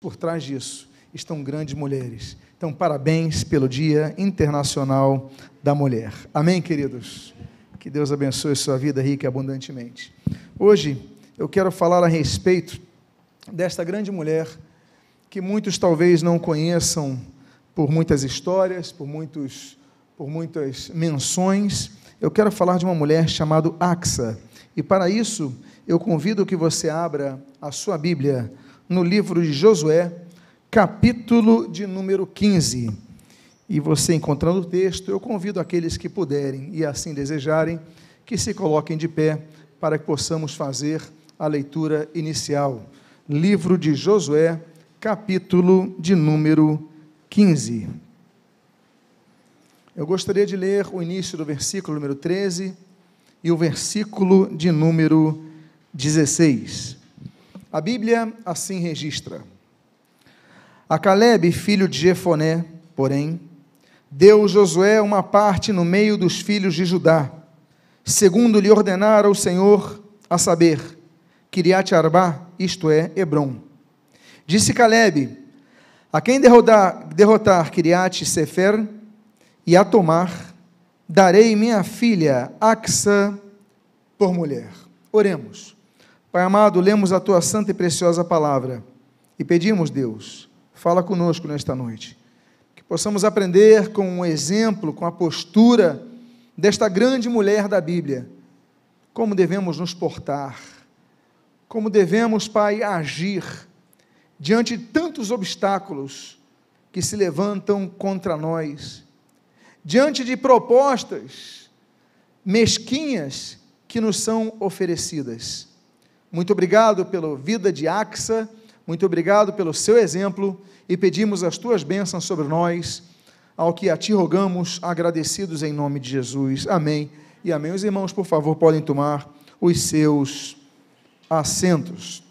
por trás disso estão grandes mulheres. Então, parabéns pelo Dia Internacional da Mulher. Amém, queridos? Que Deus abençoe sua vida rica e abundantemente. Hoje eu quero falar a respeito desta grande mulher que muitos talvez não conheçam por muitas histórias, por, muitos, por muitas menções. Eu quero falar de uma mulher chamada Axa. E para isso, eu convido que você abra a sua Bíblia no livro de Josué, capítulo de número 15. E você encontrando o texto, eu convido aqueles que puderem e assim desejarem que se coloquem de pé para que possamos fazer a leitura inicial. Livro de Josué, capítulo de número 15. Eu gostaria de ler o início do versículo número 13 e o versículo de número 16. A Bíblia assim registra. A Caleb, filho de Jefoné, porém, deu Josué uma parte no meio dos filhos de Judá, segundo lhe ordenara o Senhor, a saber, Kiriat Arba, isto é, Hebron. Disse Caleb: A quem derrotar, derrotar Kiriat Sefer e a tomar, darei minha filha Axa por mulher. Oremos. Pai amado, lemos a tua santa e preciosa palavra e pedimos, Deus, fala conosco nesta noite. Que possamos aprender com o exemplo, com a postura desta grande mulher da Bíblia, como devemos nos portar, como devemos, Pai, agir diante de tantos obstáculos que se levantam contra nós, diante de propostas mesquinhas que nos são oferecidas. Muito obrigado pela vida de Axa, muito obrigado pelo seu exemplo e pedimos as tuas bênçãos sobre nós, ao que a ti rogamos, agradecidos em nome de Jesus. Amém e amém. Os irmãos, por favor, podem tomar os seus assentos.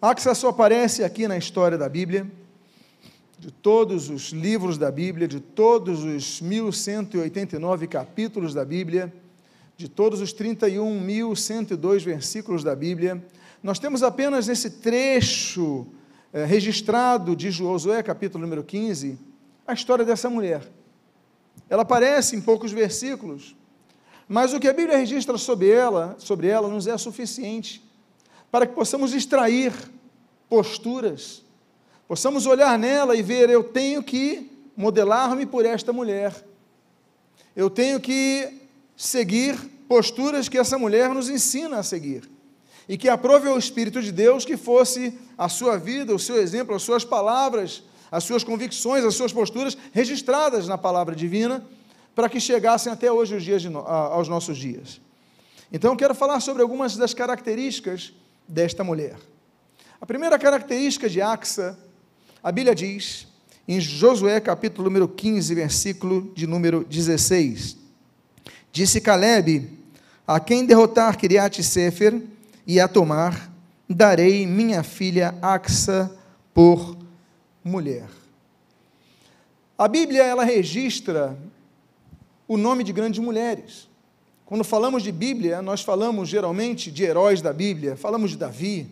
Axa só aparece aqui na história da Bíblia, de todos os livros da Bíblia, de todos os 1189 capítulos da Bíblia de todos os 31.102 versículos da Bíblia, nós temos apenas nesse trecho é, registrado de Josué, capítulo número 15, a história dessa mulher. Ela aparece em poucos versículos, mas o que a Bíblia registra sobre ela, sobre ela nos é suficiente para que possamos extrair posturas, possamos olhar nela e ver, eu tenho que modelar-me por esta mulher. Eu tenho que seguir posturas que essa mulher nos ensina a seguir. E que aprove ao Espírito de Deus que fosse a sua vida, o seu exemplo, as suas palavras, as suas convicções, as suas posturas registradas na palavra divina, para que chegassem até hoje os dias no, aos nossos dias. Então, eu quero falar sobre algumas das características desta mulher. A primeira característica de Axa, a Bíblia diz, em Josué capítulo número 15, versículo de número 16. Disse Caleb: A quem derrotar Kiriat Sefer e a tomar, darei minha filha Axa por mulher. A Bíblia ela registra o nome de grandes mulheres. Quando falamos de Bíblia, nós falamos geralmente de heróis da Bíblia, falamos de Davi.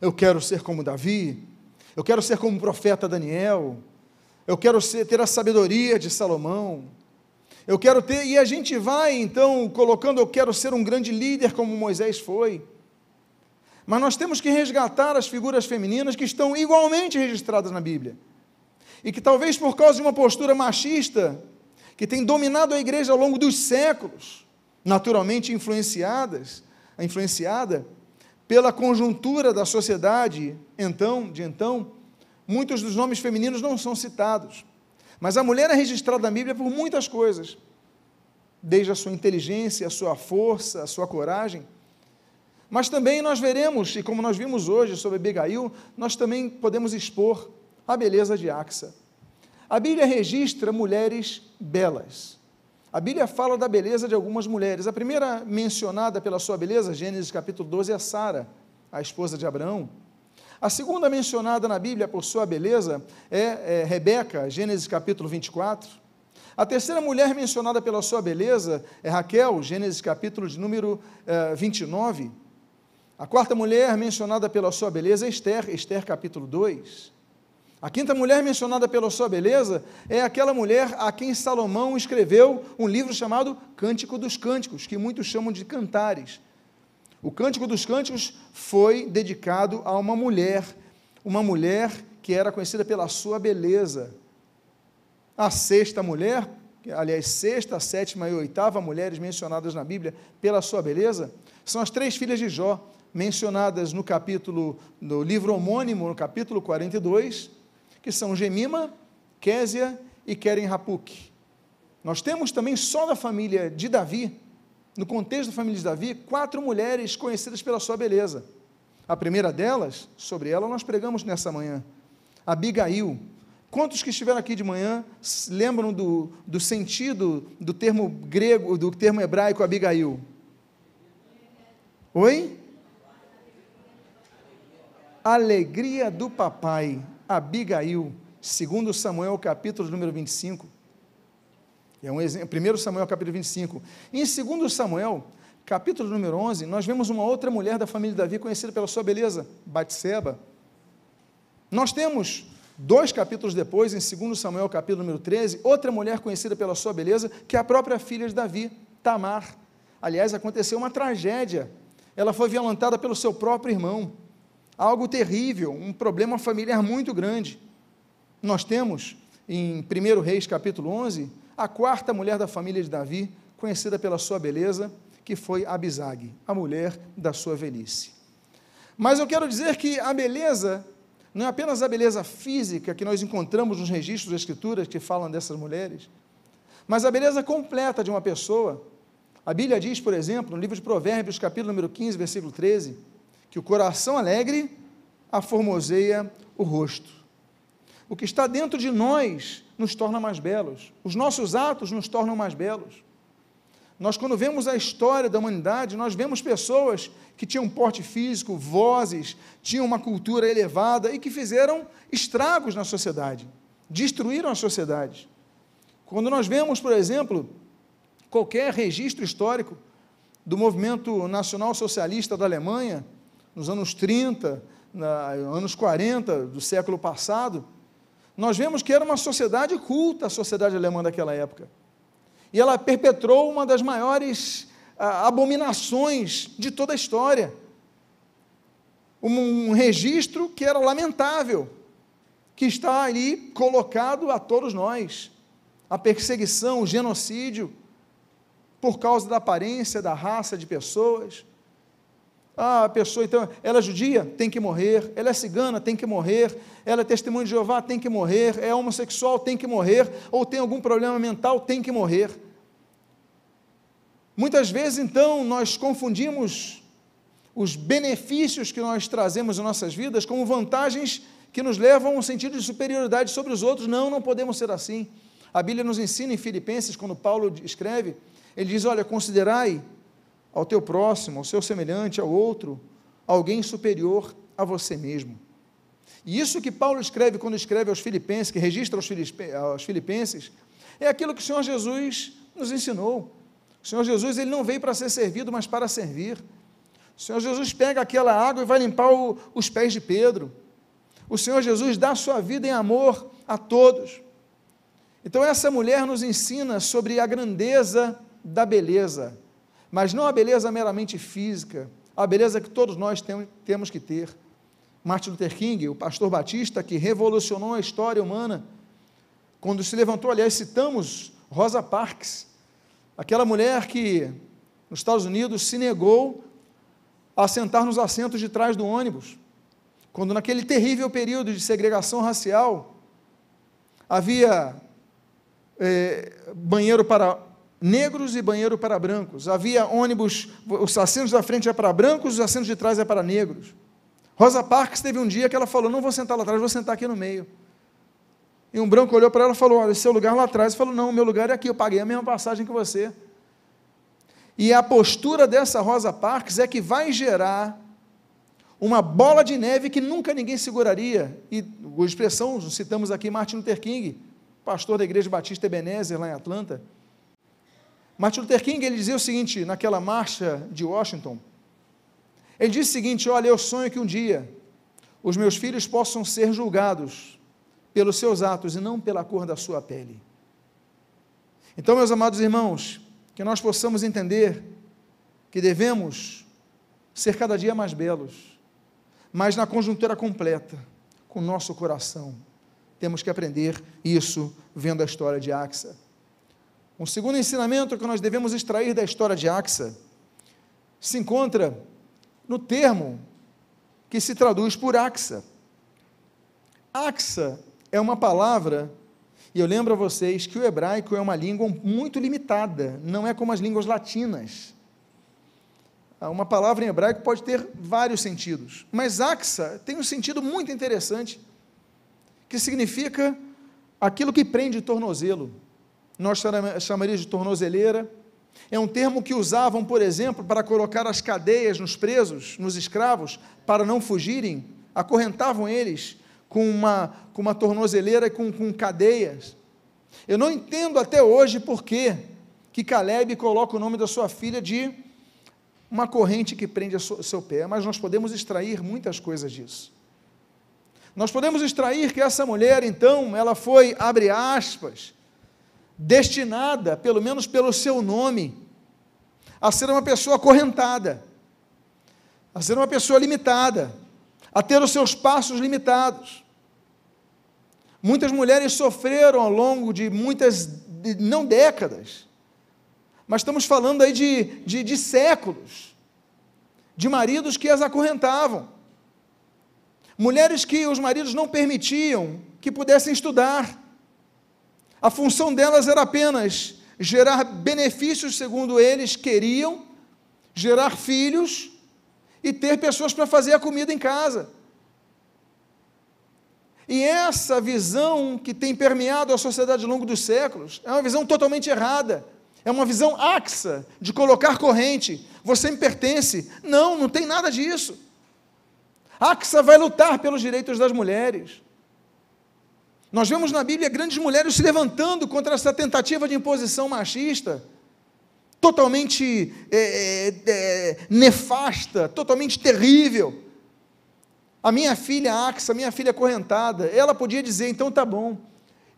Eu quero ser como Davi. Eu quero ser como o profeta Daniel. Eu quero ser, ter a sabedoria de Salomão. Eu quero ter, e a gente vai então colocando, eu quero ser um grande líder como Moisés foi. Mas nós temos que resgatar as figuras femininas que estão igualmente registradas na Bíblia. E que talvez por causa de uma postura machista, que tem dominado a igreja ao longo dos séculos, naturalmente influenciadas, influenciada pela conjuntura da sociedade, então, de então, muitos dos nomes femininos não são citados. Mas a mulher é registrada na Bíblia por muitas coisas, desde a sua inteligência, a sua força, a sua coragem. Mas também nós veremos, e como nós vimos hoje sobre Abigail, nós também podemos expor a beleza de Axa. A Bíblia registra mulheres belas. A Bíblia fala da beleza de algumas mulheres. A primeira mencionada pela sua beleza, Gênesis capítulo 12, é Sara, a esposa de Abraão. A segunda mencionada na Bíblia por sua beleza é, é Rebeca, Gênesis capítulo 24. A terceira mulher mencionada pela sua beleza é Raquel, Gênesis capítulo de número é, 29. A quarta mulher mencionada pela sua beleza é Esther, Esther capítulo 2. A quinta mulher mencionada pela sua beleza é aquela mulher a quem Salomão escreveu um livro chamado Cântico dos Cânticos, que muitos chamam de cantares. O Cântico dos Cânticos foi dedicado a uma mulher, uma mulher que era conhecida pela sua beleza. A sexta mulher, aliás, sexta, sétima e oitava mulheres mencionadas na Bíblia pela sua beleza, são as três filhas de Jó, mencionadas no capítulo, no livro homônimo, no capítulo 42, que são Gemima, Késia e Keren Rapuk. Nós temos também só da família de Davi, no contexto da família de Davi, quatro mulheres conhecidas pela sua beleza. A primeira delas, sobre ela nós pregamos nessa manhã, Abigail. Quantos que estiveram aqui de manhã lembram do, do sentido do termo grego, do termo hebraico Abigail? Oi? Alegria do papai. Abigail, segundo Samuel, capítulo número 25. É um exemplo, 1 Samuel, capítulo 25. E em 2 Samuel, capítulo número 11, nós vemos uma outra mulher da família de Davi, conhecida pela sua beleza, Batseba. Nós temos, dois capítulos depois, em 2 Samuel, capítulo número 13, outra mulher conhecida pela sua beleza, que é a própria filha de Davi, Tamar. Aliás, aconteceu uma tragédia. Ela foi violentada pelo seu próprio irmão algo terrível, um problema familiar muito grande. Nós temos em 1 Reis capítulo 11 a quarta mulher da família de Davi, conhecida pela sua beleza, que foi Abisag, a mulher da sua velhice. Mas eu quero dizer que a beleza não é apenas a beleza física que nós encontramos nos registros das escrituras que falam dessas mulheres, mas a beleza completa de uma pessoa. A Bíblia diz, por exemplo, no livro de Provérbios, capítulo número 15, versículo 13, que o coração alegre aformoseia o rosto. O que está dentro de nós nos torna mais belos. Os nossos atos nos tornam mais belos. Nós, quando vemos a história da humanidade, nós vemos pessoas que tinham porte físico, vozes, tinham uma cultura elevada e que fizeram estragos na sociedade, destruíram a sociedade. Quando nós vemos, por exemplo, qualquer registro histórico do movimento nacional socialista da Alemanha, nos anos 30, na, anos 40 do século passado, nós vemos que era uma sociedade culta, a sociedade alemã daquela época. E ela perpetrou uma das maiores ah, abominações de toda a história. Um, um registro que era lamentável, que está ali colocado a todos nós. A perseguição, o genocídio, por causa da aparência, da raça de pessoas ah, a pessoa, então, ela é judia? Tem que morrer. Ela é cigana? Tem que morrer. Ela é testemunho de Jeová? Tem que morrer. É homossexual? Tem que morrer. Ou tem algum problema mental? Tem que morrer. Muitas vezes, então, nós confundimos os benefícios que nós trazemos em nossas vidas como vantagens que nos levam a um sentido de superioridade sobre os outros. Não, não podemos ser assim. A Bíblia nos ensina em Filipenses, quando Paulo escreve, ele diz: Olha, considerai ao teu próximo, ao seu semelhante, ao outro, alguém superior a você mesmo. E isso que Paulo escreve quando escreve aos Filipenses, que registra aos Filipenses, é aquilo que o Senhor Jesus nos ensinou. O Senhor Jesus ele não veio para ser servido, mas para servir. O Senhor Jesus pega aquela água e vai limpar o, os pés de Pedro. O Senhor Jesus dá sua vida em amor a todos. Então, essa mulher nos ensina sobre a grandeza da beleza mas não a beleza meramente física, a beleza que todos nós temos que ter. Martin Luther King, o pastor batista que revolucionou a história humana, quando se levantou, aliás, citamos Rosa Parks, aquela mulher que nos Estados Unidos se negou a sentar nos assentos de trás do ônibus, quando naquele terrível período de segregação racial havia é, banheiro para negros e banheiro para brancos. Havia ônibus, os assentos da frente é para brancos, os assentos de trás é para negros. Rosa Parks teve um dia que ela falou: Não vou sentar lá atrás, vou sentar aqui no meio. E um branco olhou para ela e falou: Olha, seu lugar lá atrás. E falou: Não, meu lugar é aqui, eu paguei a mesma passagem que você. E a postura dessa Rosa Parks é que vai gerar uma bola de neve que nunca ninguém seguraria. E a expressão, citamos aqui Martin Luther King, pastor da Igreja Batista Ebenezer, lá em Atlanta. Martin Luther King ele dizia o seguinte naquela marcha de Washington: Ele disse o seguinte: Olha, eu sonho que um dia os meus filhos possam ser julgados pelos seus atos e não pela cor da sua pele. Então, meus amados irmãos, que nós possamos entender que devemos ser cada dia mais belos, mas na conjuntura completa, com o nosso coração. Temos que aprender isso vendo a história de Axa. Um segundo ensinamento que nós devemos extrair da história de Axa se encontra no termo que se traduz por Axa. Axa é uma palavra, e eu lembro a vocês que o hebraico é uma língua muito limitada, não é como as línguas latinas. Uma palavra em hebraico pode ter vários sentidos, mas Axa tem um sentido muito interessante, que significa aquilo que prende o tornozelo. Nós chamaríamos de tornozeleira. É um termo que usavam, por exemplo, para colocar as cadeias nos presos, nos escravos, para não fugirem, acorrentavam eles com uma, com uma tornozeleira com, com cadeias. Eu não entendo até hoje por que que Caleb coloca o nome da sua filha de uma corrente que prende o seu pé, mas nós podemos extrair muitas coisas disso. Nós podemos extrair que essa mulher, então, ela foi, abre aspas, destinada, pelo menos pelo seu nome, a ser uma pessoa acorrentada, a ser uma pessoa limitada, a ter os seus passos limitados. Muitas mulheres sofreram ao longo de muitas, não décadas, mas estamos falando aí de, de, de séculos, de maridos que as acorrentavam, mulheres que os maridos não permitiam que pudessem estudar, a função delas era apenas gerar benefícios segundo eles queriam, gerar filhos e ter pessoas para fazer a comida em casa. E essa visão que tem permeado a sociedade ao longo dos séculos é uma visão totalmente errada. É uma visão axa de colocar corrente. Você me pertence. Não, não tem nada disso. Axa vai lutar pelos direitos das mulheres. Nós vemos na Bíblia grandes mulheres se levantando contra essa tentativa de imposição machista, totalmente é, é, é, nefasta, totalmente terrível. A minha filha Axa, minha filha correntada, ela podia dizer: então tá bom,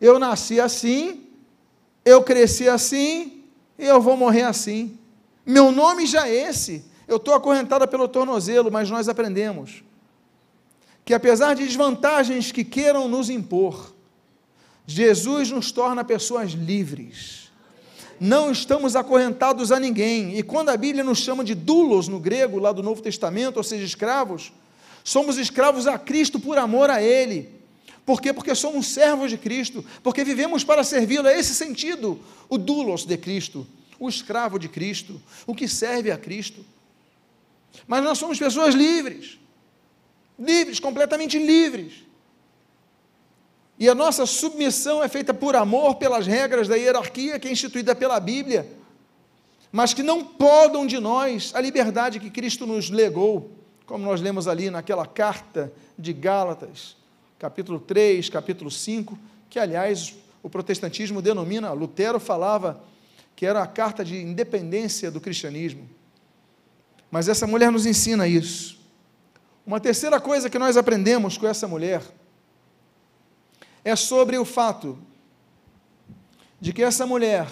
eu nasci assim, eu cresci assim, e eu vou morrer assim. Meu nome já é esse. Eu estou acorrentada pelo tornozelo, mas nós aprendemos que apesar de desvantagens que queiram nos impor, Jesus nos torna pessoas livres. Não estamos acorrentados a ninguém. E quando a Bíblia nos chama de dulos no grego, lá do Novo Testamento, ou seja, escravos, somos escravos a Cristo por amor a Ele. Por quê? Porque somos servos de Cristo, porque vivemos para servi-lo. É esse sentido, o doulos de Cristo, o escravo de Cristo, o que serve a Cristo. Mas nós somos pessoas livres, livres, completamente livres. E a nossa submissão é feita por amor, pelas regras da hierarquia que é instituída pela Bíblia, mas que não podam de nós a liberdade que Cristo nos legou, como nós lemos ali naquela carta de Gálatas, capítulo 3, capítulo 5, que aliás o protestantismo denomina, Lutero falava que era a carta de independência do cristianismo. Mas essa mulher nos ensina isso. Uma terceira coisa que nós aprendemos com essa mulher é sobre o fato de que essa mulher,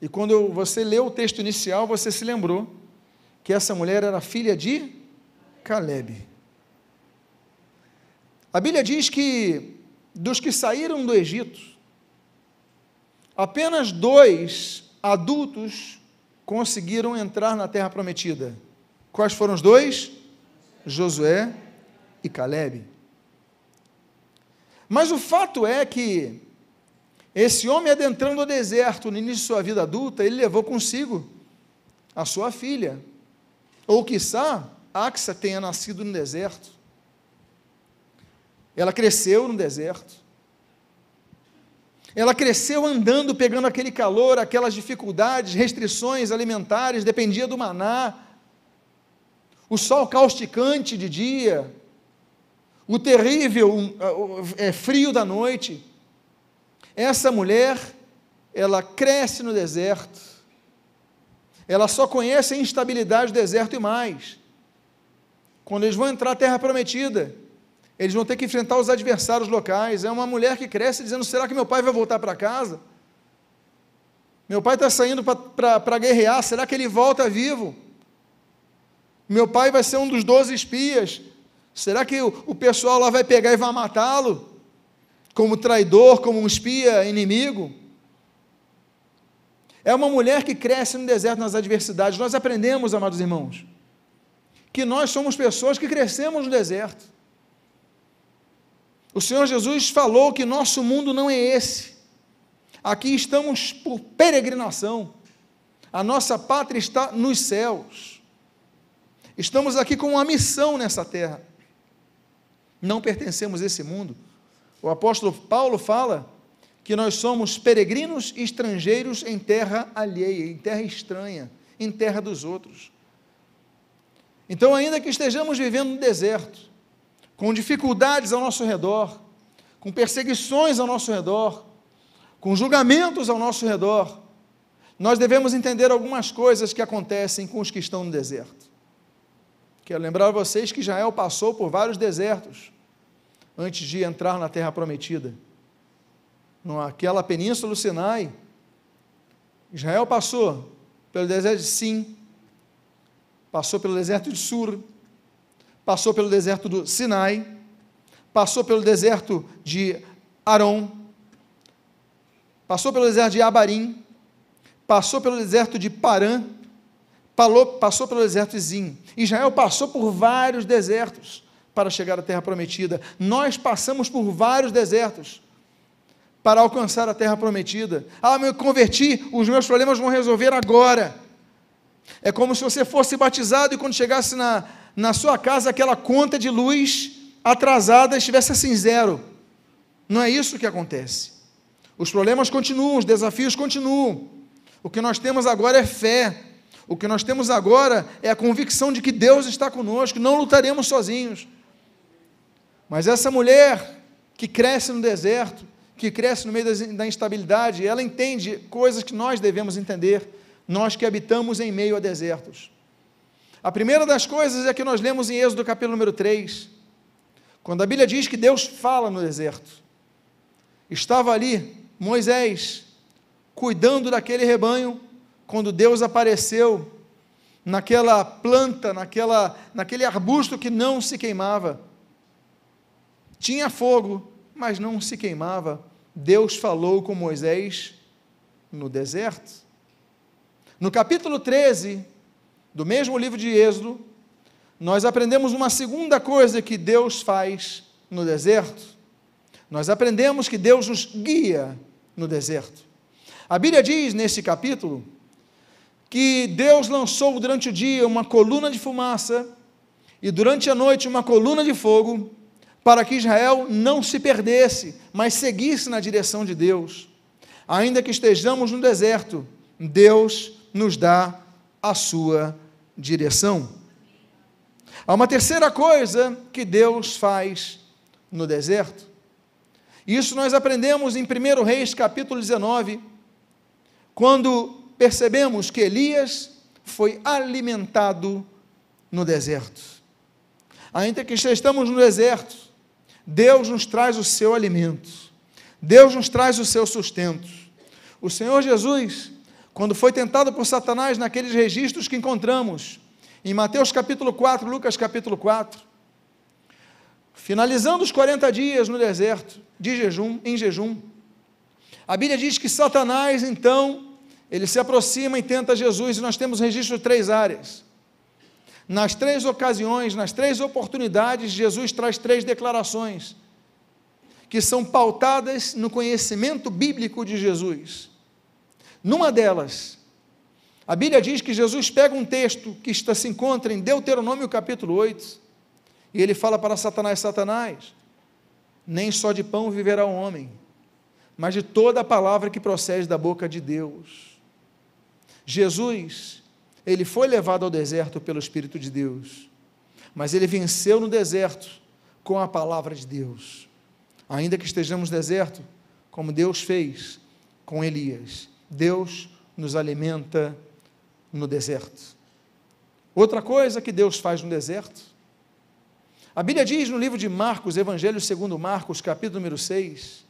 e quando você leu o texto inicial, você se lembrou que essa mulher era filha de Caleb. A Bíblia diz que dos que saíram do Egito, apenas dois adultos conseguiram entrar na terra prometida. Quais foram os dois? Josué e Caleb. Mas o fato é que esse homem adentrando o deserto no início de sua vida adulta, ele levou consigo a sua filha. Ou quiçá, Axa tenha nascido no deserto. Ela cresceu no deserto. Ela cresceu andando, pegando aquele calor, aquelas dificuldades, restrições alimentares, dependia do maná. O sol causticante de dia, o terrível é, frio da noite. Essa mulher, ela cresce no deserto. Ela só conhece a instabilidade do deserto e mais. quando eles vão entrar na terra prometida, eles vão ter que enfrentar os adversários locais. É uma mulher que cresce dizendo: será que meu pai vai voltar para casa? Meu pai está saindo para guerrear, será que ele volta vivo? Meu pai vai ser um dos doze espias, será que o, o pessoal lá vai pegar e vai matá-lo? Como traidor, como um espia inimigo? É uma mulher que cresce no deserto nas adversidades. Nós aprendemos, amados irmãos, que nós somos pessoas que crescemos no deserto. O Senhor Jesus falou que nosso mundo não é esse. Aqui estamos por peregrinação. A nossa pátria está nos céus. Estamos aqui com uma missão nessa terra. Não pertencemos a esse mundo. O apóstolo Paulo fala que nós somos peregrinos e estrangeiros em terra alheia, em terra estranha, em terra dos outros. Então, ainda que estejamos vivendo no deserto, com dificuldades ao nosso redor, com perseguições ao nosso redor, com julgamentos ao nosso redor, nós devemos entender algumas coisas que acontecem com os que estão no deserto. Quero lembrar vocês que Israel passou por vários desertos antes de entrar na terra prometida. Naquela península do Sinai, Israel passou pelo deserto de Sim, passou pelo deserto de Sur, passou pelo deserto do Sinai, passou pelo deserto de Arom, passou pelo deserto de Abarim, passou pelo deserto de Parã, passou pelo deserto de Zim. Israel passou por vários desertos para chegar à terra prometida. Nós passamos por vários desertos para alcançar a terra prometida. Ah, me converti, os meus problemas vão resolver agora. É como se você fosse batizado e quando chegasse na, na sua casa aquela conta de luz atrasada estivesse assim zero. Não é isso que acontece. Os problemas continuam, os desafios continuam. O que nós temos agora é fé. O que nós temos agora é a convicção de que Deus está conosco, não lutaremos sozinhos. Mas essa mulher que cresce no deserto, que cresce no meio da instabilidade, ela entende coisas que nós devemos entender, nós que habitamos em meio a desertos. A primeira das coisas é que nós lemos em Êxodo capítulo número 3, quando a Bíblia diz que Deus fala no deserto. Estava ali Moisés cuidando daquele rebanho, quando Deus apareceu naquela planta, naquela, naquele arbusto que não se queimava. Tinha fogo, mas não se queimava. Deus falou com Moisés no deserto. No capítulo 13, do mesmo livro de Êxodo, nós aprendemos uma segunda coisa que Deus faz no deserto. Nós aprendemos que Deus nos guia no deserto. A Bíblia diz nesse capítulo que Deus lançou durante o dia uma coluna de fumaça e durante a noite uma coluna de fogo para que Israel não se perdesse, mas seguisse na direção de Deus. Ainda que estejamos no deserto, Deus nos dá a sua direção. Há uma terceira coisa que Deus faz no deserto. Isso nós aprendemos em 1 Reis capítulo 19, quando percebemos que Elias foi alimentado no deserto. Ainda que estamos no deserto, Deus nos traz o seu alimento, Deus nos traz o seu sustento. O Senhor Jesus quando foi tentado por Satanás naqueles registros que encontramos em Mateus capítulo 4, Lucas capítulo 4, finalizando os 40 dias no deserto de jejum, em jejum, a Bíblia diz que Satanás então ele se aproxima e tenta Jesus, e nós temos registro de três áreas. Nas três ocasiões, nas três oportunidades, Jesus traz três declarações que são pautadas no conhecimento bíblico de Jesus. Numa delas, a Bíblia diz que Jesus pega um texto que está, se encontra em Deuteronômio capítulo 8, e ele fala para Satanás: Satanás, nem só de pão viverá o homem, mas de toda a palavra que procede da boca de Deus. Jesus, ele foi levado ao deserto pelo Espírito de Deus, mas ele venceu no deserto com a palavra de Deus. Ainda que estejamos no deserto, como Deus fez com Elias, Deus nos alimenta no deserto. Outra coisa que Deus faz no deserto A Bíblia diz no livro de Marcos, Evangelho segundo Marcos, capítulo número 6,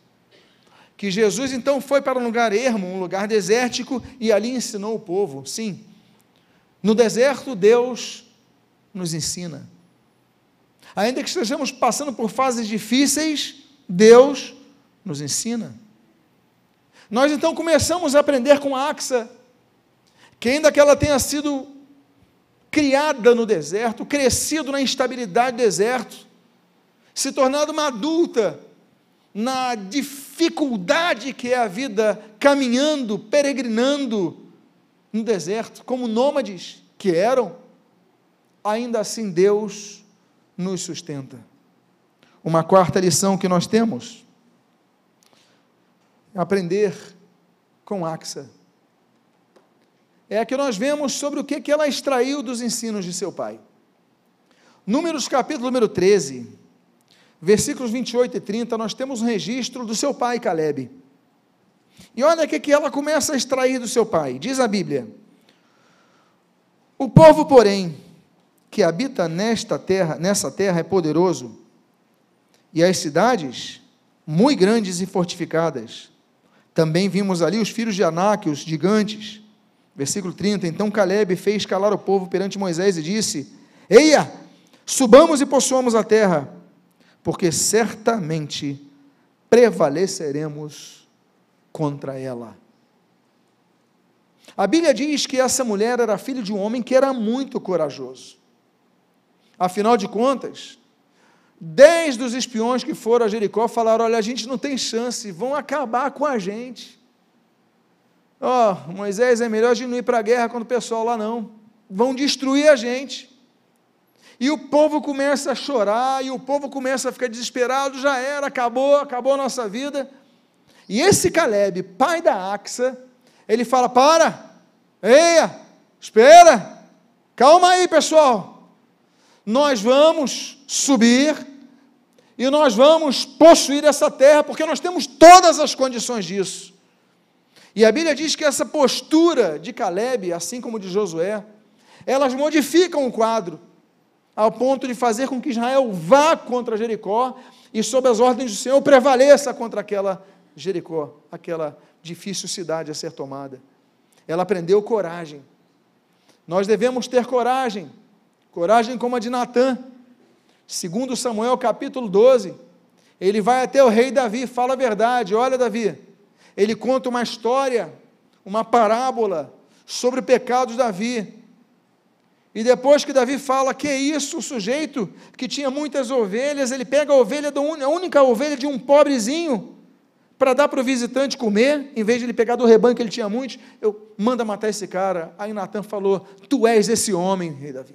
que Jesus então foi para um lugar ermo, um lugar desértico, e ali ensinou o povo. Sim, no deserto Deus nos ensina. Ainda que estejamos passando por fases difíceis, Deus nos ensina. Nós então começamos a aprender com a Axa, que ainda que ela tenha sido criada no deserto, crescido na instabilidade do deserto, se tornado uma adulta na dificuldade que é a vida caminhando, peregrinando no deserto, como nômades que eram, ainda assim Deus nos sustenta. Uma quarta lição que nós temos aprender com Axa é a que nós vemos sobre o que, que ela extraiu dos ensinos de seu pai. Números capítulo número 13, versículos 28 e 30, nós temos um registro do seu pai Caleb. E olha o que, ela começa a extrair do seu pai. Diz a Bíblia: O povo, porém, que habita nesta terra, nessa terra é poderoso, e as cidades muito grandes e fortificadas. Também vimos ali os filhos de Anak, os gigantes, Versículo 30. Então Caleb fez calar o povo perante Moisés e disse: Eia, subamos e possuamos a terra, porque certamente prevaleceremos contra ela. A Bíblia diz que essa mulher era filha de um homem que era muito corajoso. Afinal de contas, dez dos espiões que foram a Jericó falaram: Olha, a gente não tem chance, vão acabar com a gente. Ó, oh, Moisés, é melhor a gente não ir para a guerra quando o pessoal lá não. Vão destruir a gente. E o povo começa a chorar, e o povo começa a ficar desesperado, já era, acabou, acabou a nossa vida. E esse Caleb, pai da Axa, ele fala: para, eia, espera, calma aí, pessoal. Nós vamos subir e nós vamos possuir essa terra, porque nós temos todas as condições disso. E a Bíblia diz que essa postura de Caleb, assim como de Josué, elas modificam o quadro, ao ponto de fazer com que Israel vá contra Jericó e, sob as ordens do Senhor, prevaleça contra aquela Jericó, aquela difícil cidade a ser tomada. Ela aprendeu coragem. Nós devemos ter coragem, coragem como a de Natã. Segundo Samuel capítulo 12, ele vai até o rei Davi, fala a verdade, olha Davi, ele conta uma história, uma parábola sobre o pecado de Davi. E depois que Davi fala que é isso, o sujeito que tinha muitas ovelhas, ele pega a ovelha, a única ovelha de um pobrezinho, para dar para o visitante comer, em vez de ele pegar do rebanho que ele tinha muitos, eu manda matar esse cara. Aí Natan falou: Tu és esse homem, rei Davi.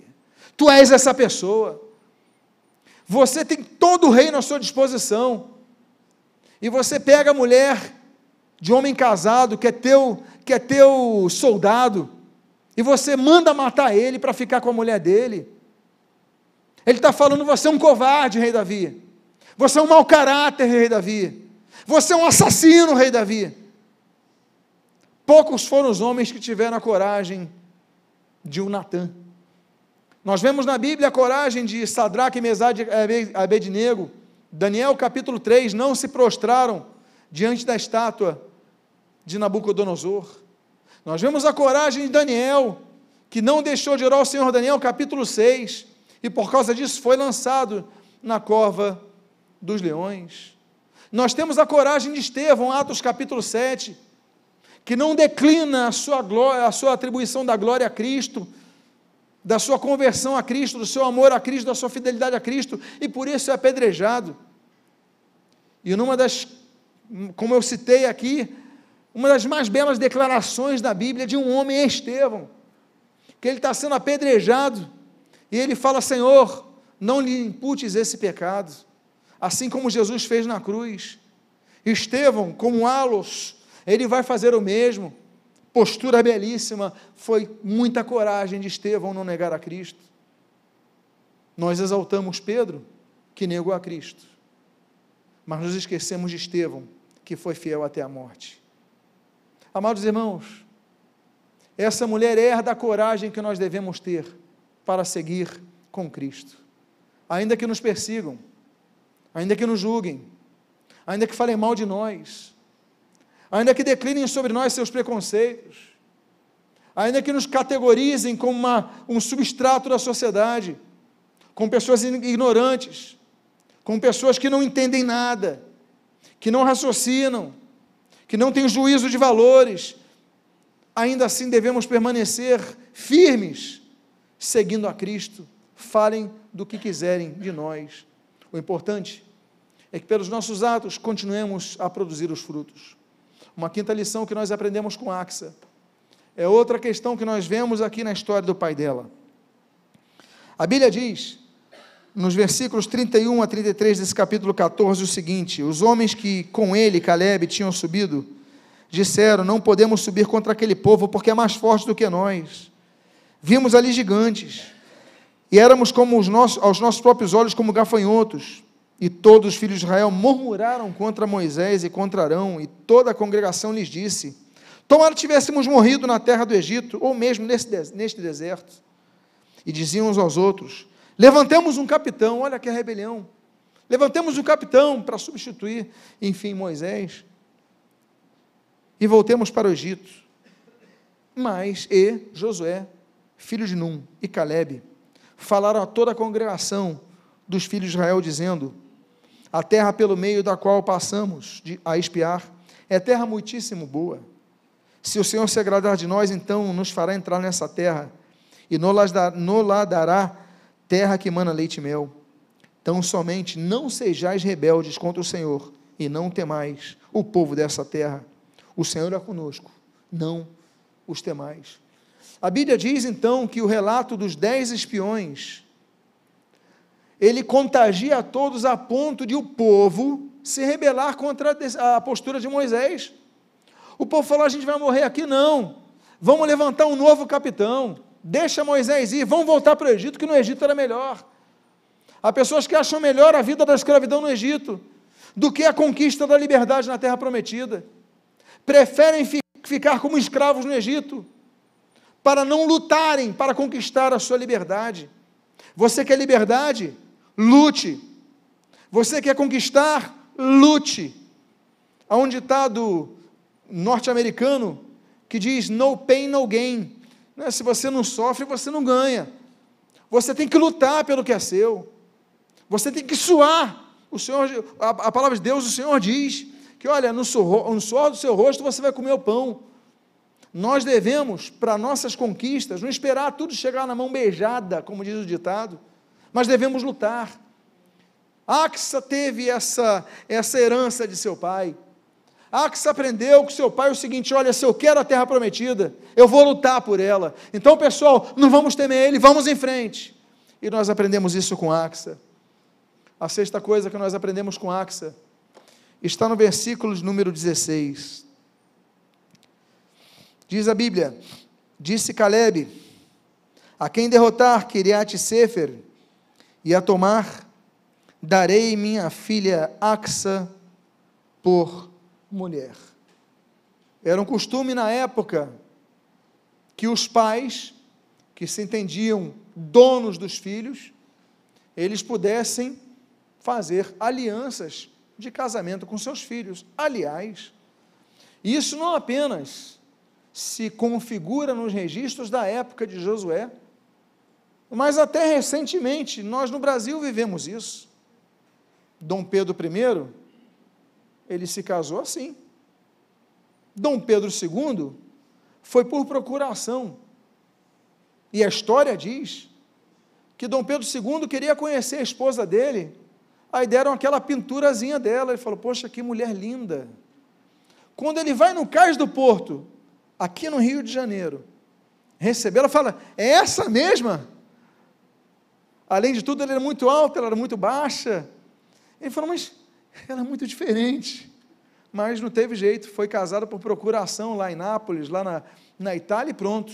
Tu és essa pessoa. Você tem todo o reino à sua disposição. E você pega a mulher de homem casado que é teu, que é teu soldado, e você manda matar ele para ficar com a mulher dele. Ele está falando: você é um covarde, rei Davi. Você é um mau caráter, rei Davi. Você é um assassino, rei Davi. Poucos foram os homens que tiveram a coragem de um Natã. Nós vemos na Bíblia a coragem de Sadraque, Mesade e Abednego. Daniel capítulo 3, não se prostraram diante da estátua de Nabucodonosor. Nós vemos a coragem de Daniel, que não deixou de orar ao Senhor, Daniel capítulo 6, e por causa disso foi lançado na cova dos leões. Nós temos a coragem de Estevão, Atos capítulo 7, que não declina a sua, glória, a sua atribuição da glória a Cristo, da sua conversão a Cristo, do seu amor a Cristo, da sua fidelidade a Cristo, e por isso é apedrejado. E numa das, como eu citei aqui, uma das mais belas declarações da Bíblia de um homem é Estevão, que ele está sendo apedrejado, e ele fala: Senhor, não lhe imputes esse pecado, assim como Jesus fez na cruz. Estevão, como Alos, ele vai fazer o mesmo. Postura belíssima, foi muita coragem de Estevão não negar a Cristo. Nós exaltamos Pedro, que negou a Cristo, mas nos esquecemos de Estevão, que foi fiel até a morte. Amados irmãos, essa mulher herda a coragem que nós devemos ter para seguir com Cristo. ainda que nos persigam, ainda que nos julguem, ainda que falem mal de nós, ainda que declinem sobre nós seus preconceitos, ainda que nos categorizem como uma, um substrato da sociedade, com pessoas ignorantes, com pessoas que não entendem nada, que não raciocinam, que não têm juízo de valores, ainda assim devemos permanecer firmes, seguindo a Cristo. Falem do que quiserem de nós. O importante é que pelos nossos atos continuemos a produzir os frutos. Uma quinta lição que nós aprendemos com Axa é outra questão que nós vemos aqui na história do pai dela. A Bíblia diz, nos versículos 31 a 33 desse capítulo 14, o seguinte: Os homens que com ele, Caleb, tinham subido, disseram: Não podemos subir contra aquele povo, porque é mais forte do que nós. Vimos ali gigantes, e éramos como os nossos, aos nossos próprios olhos como gafanhotos. E todos os filhos de Israel murmuraram contra Moisés e contra Arão, e toda a congregação lhes disse: Tomara tivéssemos morrido na terra do Egito, ou mesmo nesse, neste deserto. E diziam uns aos outros: Levantemos um capitão, olha que rebelião. Levantemos um capitão para substituir, enfim, Moisés. E voltemos para o Egito. Mas e Josué, filho de Num, e Caleb, falaram a toda a congregação dos filhos de Israel, dizendo: a terra pelo meio da qual passamos a espiar é terra muitíssimo boa. Se o Senhor se agradar de nós, então nos fará entrar nessa terra e nos dará terra que emana leite e mel. Então somente não sejais rebeldes contra o Senhor e não temais o povo dessa terra. O Senhor é conosco, não os temais. A Bíblia diz então que o relato dos dez espiões ele contagia a todos a ponto de o povo se rebelar contra a postura de Moisés. O povo falou: a gente vai morrer aqui, não. Vamos levantar um novo capitão. Deixa Moisés ir, vamos voltar para o Egito, que no Egito era melhor. Há pessoas que acham melhor a vida da escravidão no Egito do que a conquista da liberdade na terra prometida. Preferem fi ficar como escravos no Egito para não lutarem para conquistar a sua liberdade. Você quer liberdade? lute. Você quer conquistar? Lute. Há um ditado norte-americano que diz: no pain, no gain. Né? Se você não sofre, você não ganha. Você tem que lutar pelo que é seu. Você tem que suar. O Senhor, a, a palavra de Deus, o Senhor diz que, olha, no suor, no suor do seu rosto você vai comer o pão. Nós devemos, para nossas conquistas, não esperar tudo chegar na mão beijada, como diz o ditado mas devemos lutar. Axa teve essa, essa herança de seu pai. Axa aprendeu com seu pai o seguinte: olha, se eu quero a terra prometida, eu vou lutar por ela. Então, pessoal, não vamos temer ele, vamos em frente. E nós aprendemos isso com Axa. A sexta coisa que nós aprendemos com Axa está no versículo número 16. Diz a Bíblia: Disse Caleb: A quem derrotar Kiriat Sefer, e a tomar, darei minha filha Axa por mulher. Era um costume na época que os pais, que se entendiam donos dos filhos, eles pudessem fazer alianças de casamento com seus filhos. Aliás, isso não apenas se configura nos registros da época de Josué, mas até recentemente, nós no Brasil vivemos isso. Dom Pedro I, ele se casou assim. Dom Pedro II foi por procuração. E a história diz que Dom Pedro II queria conhecer a esposa dele. Aí deram aquela pinturazinha dela. Ele falou: Poxa, que mulher linda. Quando ele vai no Cais do Porto, aqui no Rio de Janeiro, recebê-la, fala: É essa mesma? Além de tudo, ela era muito alta, ela era muito baixa. Ele falou, mas ela é muito diferente. Mas não teve jeito, foi casada por procuração lá em Nápoles, lá na, na Itália e pronto.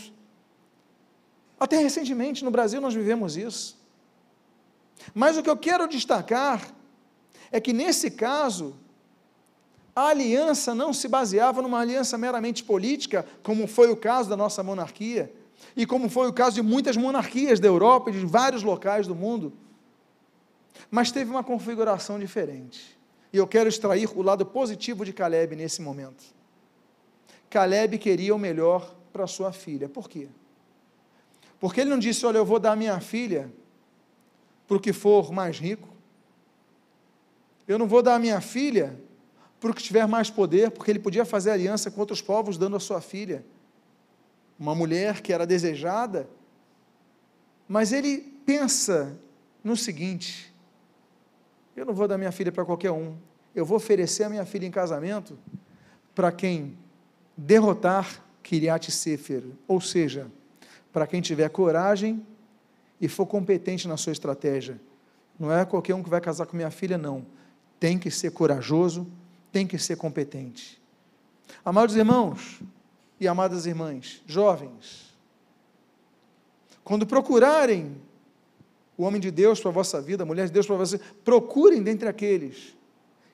Até recentemente no Brasil nós vivemos isso. Mas o que eu quero destacar é que nesse caso, a aliança não se baseava numa aliança meramente política, como foi o caso da nossa monarquia, e como foi o caso de muitas monarquias da Europa e de vários locais do mundo. mas teve uma configuração diferente. E eu quero extrair o lado positivo de Caleb nesse momento. Caleb queria o melhor para sua filha. Por quê? Porque ele não disse: Olha, eu vou dar minha filha para o que for mais rico. Eu não vou dar minha filha para o que tiver mais poder, porque ele podia fazer aliança com outros povos dando a sua filha. Uma mulher que era desejada. Mas ele pensa no seguinte: eu não vou dar minha filha para qualquer um. Eu vou oferecer a minha filha em casamento para quem derrotar Kiriat Sefer, ou seja, para quem tiver coragem e for competente na sua estratégia. Não é qualquer um que vai casar com minha filha, não. Tem que ser corajoso, tem que ser competente. Amados irmãos e amadas irmãs, jovens, quando procurarem o homem de Deus para a vossa vida, a mulher de Deus para você, procurem dentre aqueles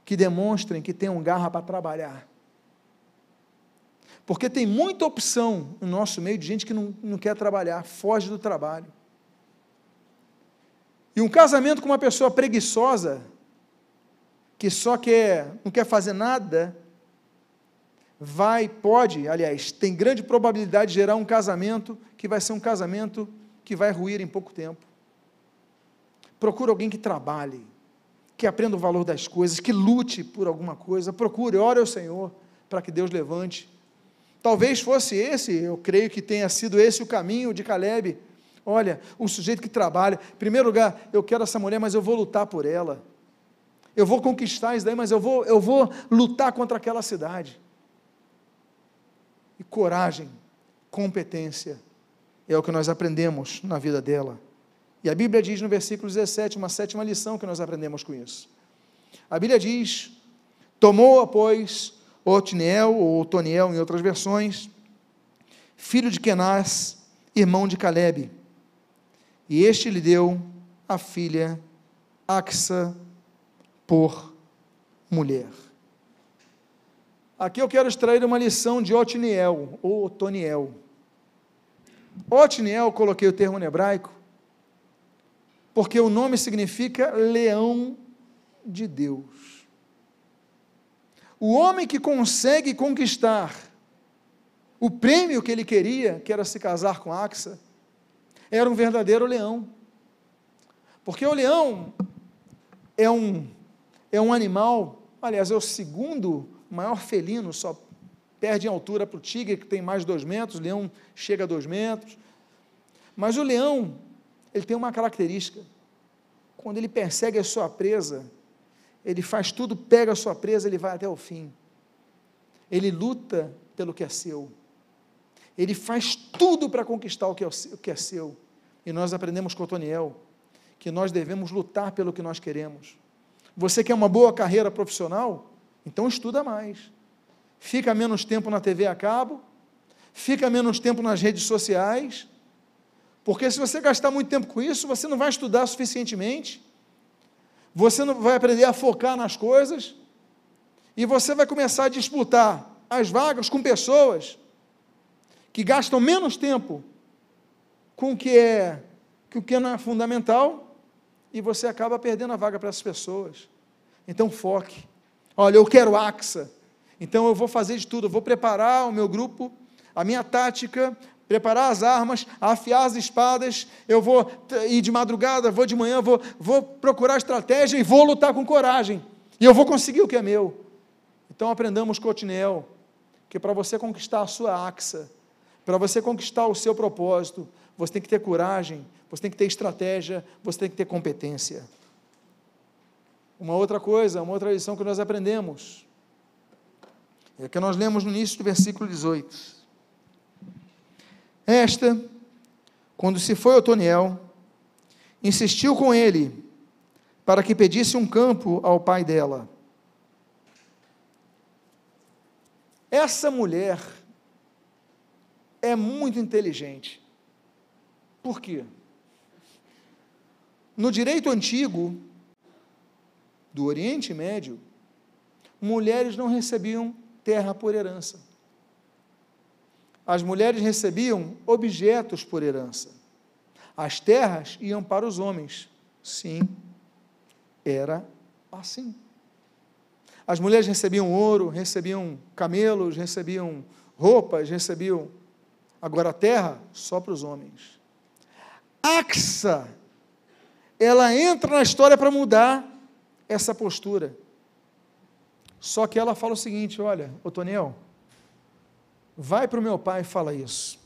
que demonstrem que tenham garra para trabalhar. Porque tem muita opção no nosso meio de gente que não, não quer trabalhar, foge do trabalho. E um casamento com uma pessoa preguiçosa, que só quer, não quer fazer nada, vai, pode, aliás, tem grande probabilidade de gerar um casamento que vai ser um casamento que vai ruir em pouco tempo. Procure alguém que trabalhe, que aprenda o valor das coisas, que lute por alguma coisa. Procure, ore ao Senhor para que Deus levante. Talvez fosse esse, eu creio que tenha sido esse o caminho de Caleb. Olha, o sujeito que trabalha, em primeiro lugar, eu quero essa mulher, mas eu vou lutar por ela. Eu vou conquistar isso daí, mas eu vou, eu vou lutar contra aquela cidade. E coragem, competência, é o que nós aprendemos na vida dela. E a Bíblia diz no versículo 17, uma sétima lição que nós aprendemos com isso. A Bíblia diz: Tomou, pois, Otniel, ou Otoniel em outras versões, filho de Kenaz, irmão de Caleb, e este lhe deu a filha Axa por mulher. Aqui eu quero extrair uma lição de Otniel, ou Otoniel. Otniel, coloquei o termo no hebraico, porque o nome significa leão de Deus. O homem que consegue conquistar o prêmio que ele queria, que era se casar com Axa, era um verdadeiro leão. Porque o leão é um, é um animal, aliás, é o segundo maior felino, só perde em altura para o tigre, que tem mais de dois metros, o leão chega a dois metros. Mas o leão ele tem uma característica. Quando ele persegue a sua presa, ele faz tudo, pega a sua presa, ele vai até o fim. Ele luta pelo que é seu. Ele faz tudo para conquistar o que, é, o que é seu. E nós aprendemos com Otoniel que nós devemos lutar pelo que nós queremos. Você quer uma boa carreira profissional? Então estuda mais. Fica menos tempo na TV a cabo, fica menos tempo nas redes sociais, porque se você gastar muito tempo com isso, você não vai estudar suficientemente, você não vai aprender a focar nas coisas, e você vai começar a disputar as vagas com pessoas que gastam menos tempo com o que é que o que não é fundamental, e você acaba perdendo a vaga para essas pessoas. Então foque. Olha, eu quero AXA. Então eu vou fazer de tudo, eu vou preparar o meu grupo, a minha tática, preparar as armas, afiar as espadas, eu vou ir de madrugada, vou de manhã, vou, vou procurar estratégia e vou lutar com coragem. E eu vou conseguir o que é meu. Então aprendamos com Otiniel, que para você conquistar a sua axa, para você conquistar o seu propósito, você tem que ter coragem, você tem que ter estratégia, você tem que ter competência. Uma outra coisa, uma outra lição que nós aprendemos, é que nós lemos no início do versículo 18. Esta, quando se foi Otoniel, insistiu com ele para que pedisse um campo ao pai dela. Essa mulher é muito inteligente. Por quê? No direito antigo do Oriente Médio, mulheres não recebiam terra por herança as mulheres recebiam objetos por herança. As terras iam para os homens, sim. era assim. As mulheres recebiam ouro, recebiam camelos, recebiam roupas, recebiam. Agora a terra, só para os homens. Ela entra na história para mudar essa postura. Só que ela fala o seguinte: olha, Otoniel, vai para o meu pai e fala isso.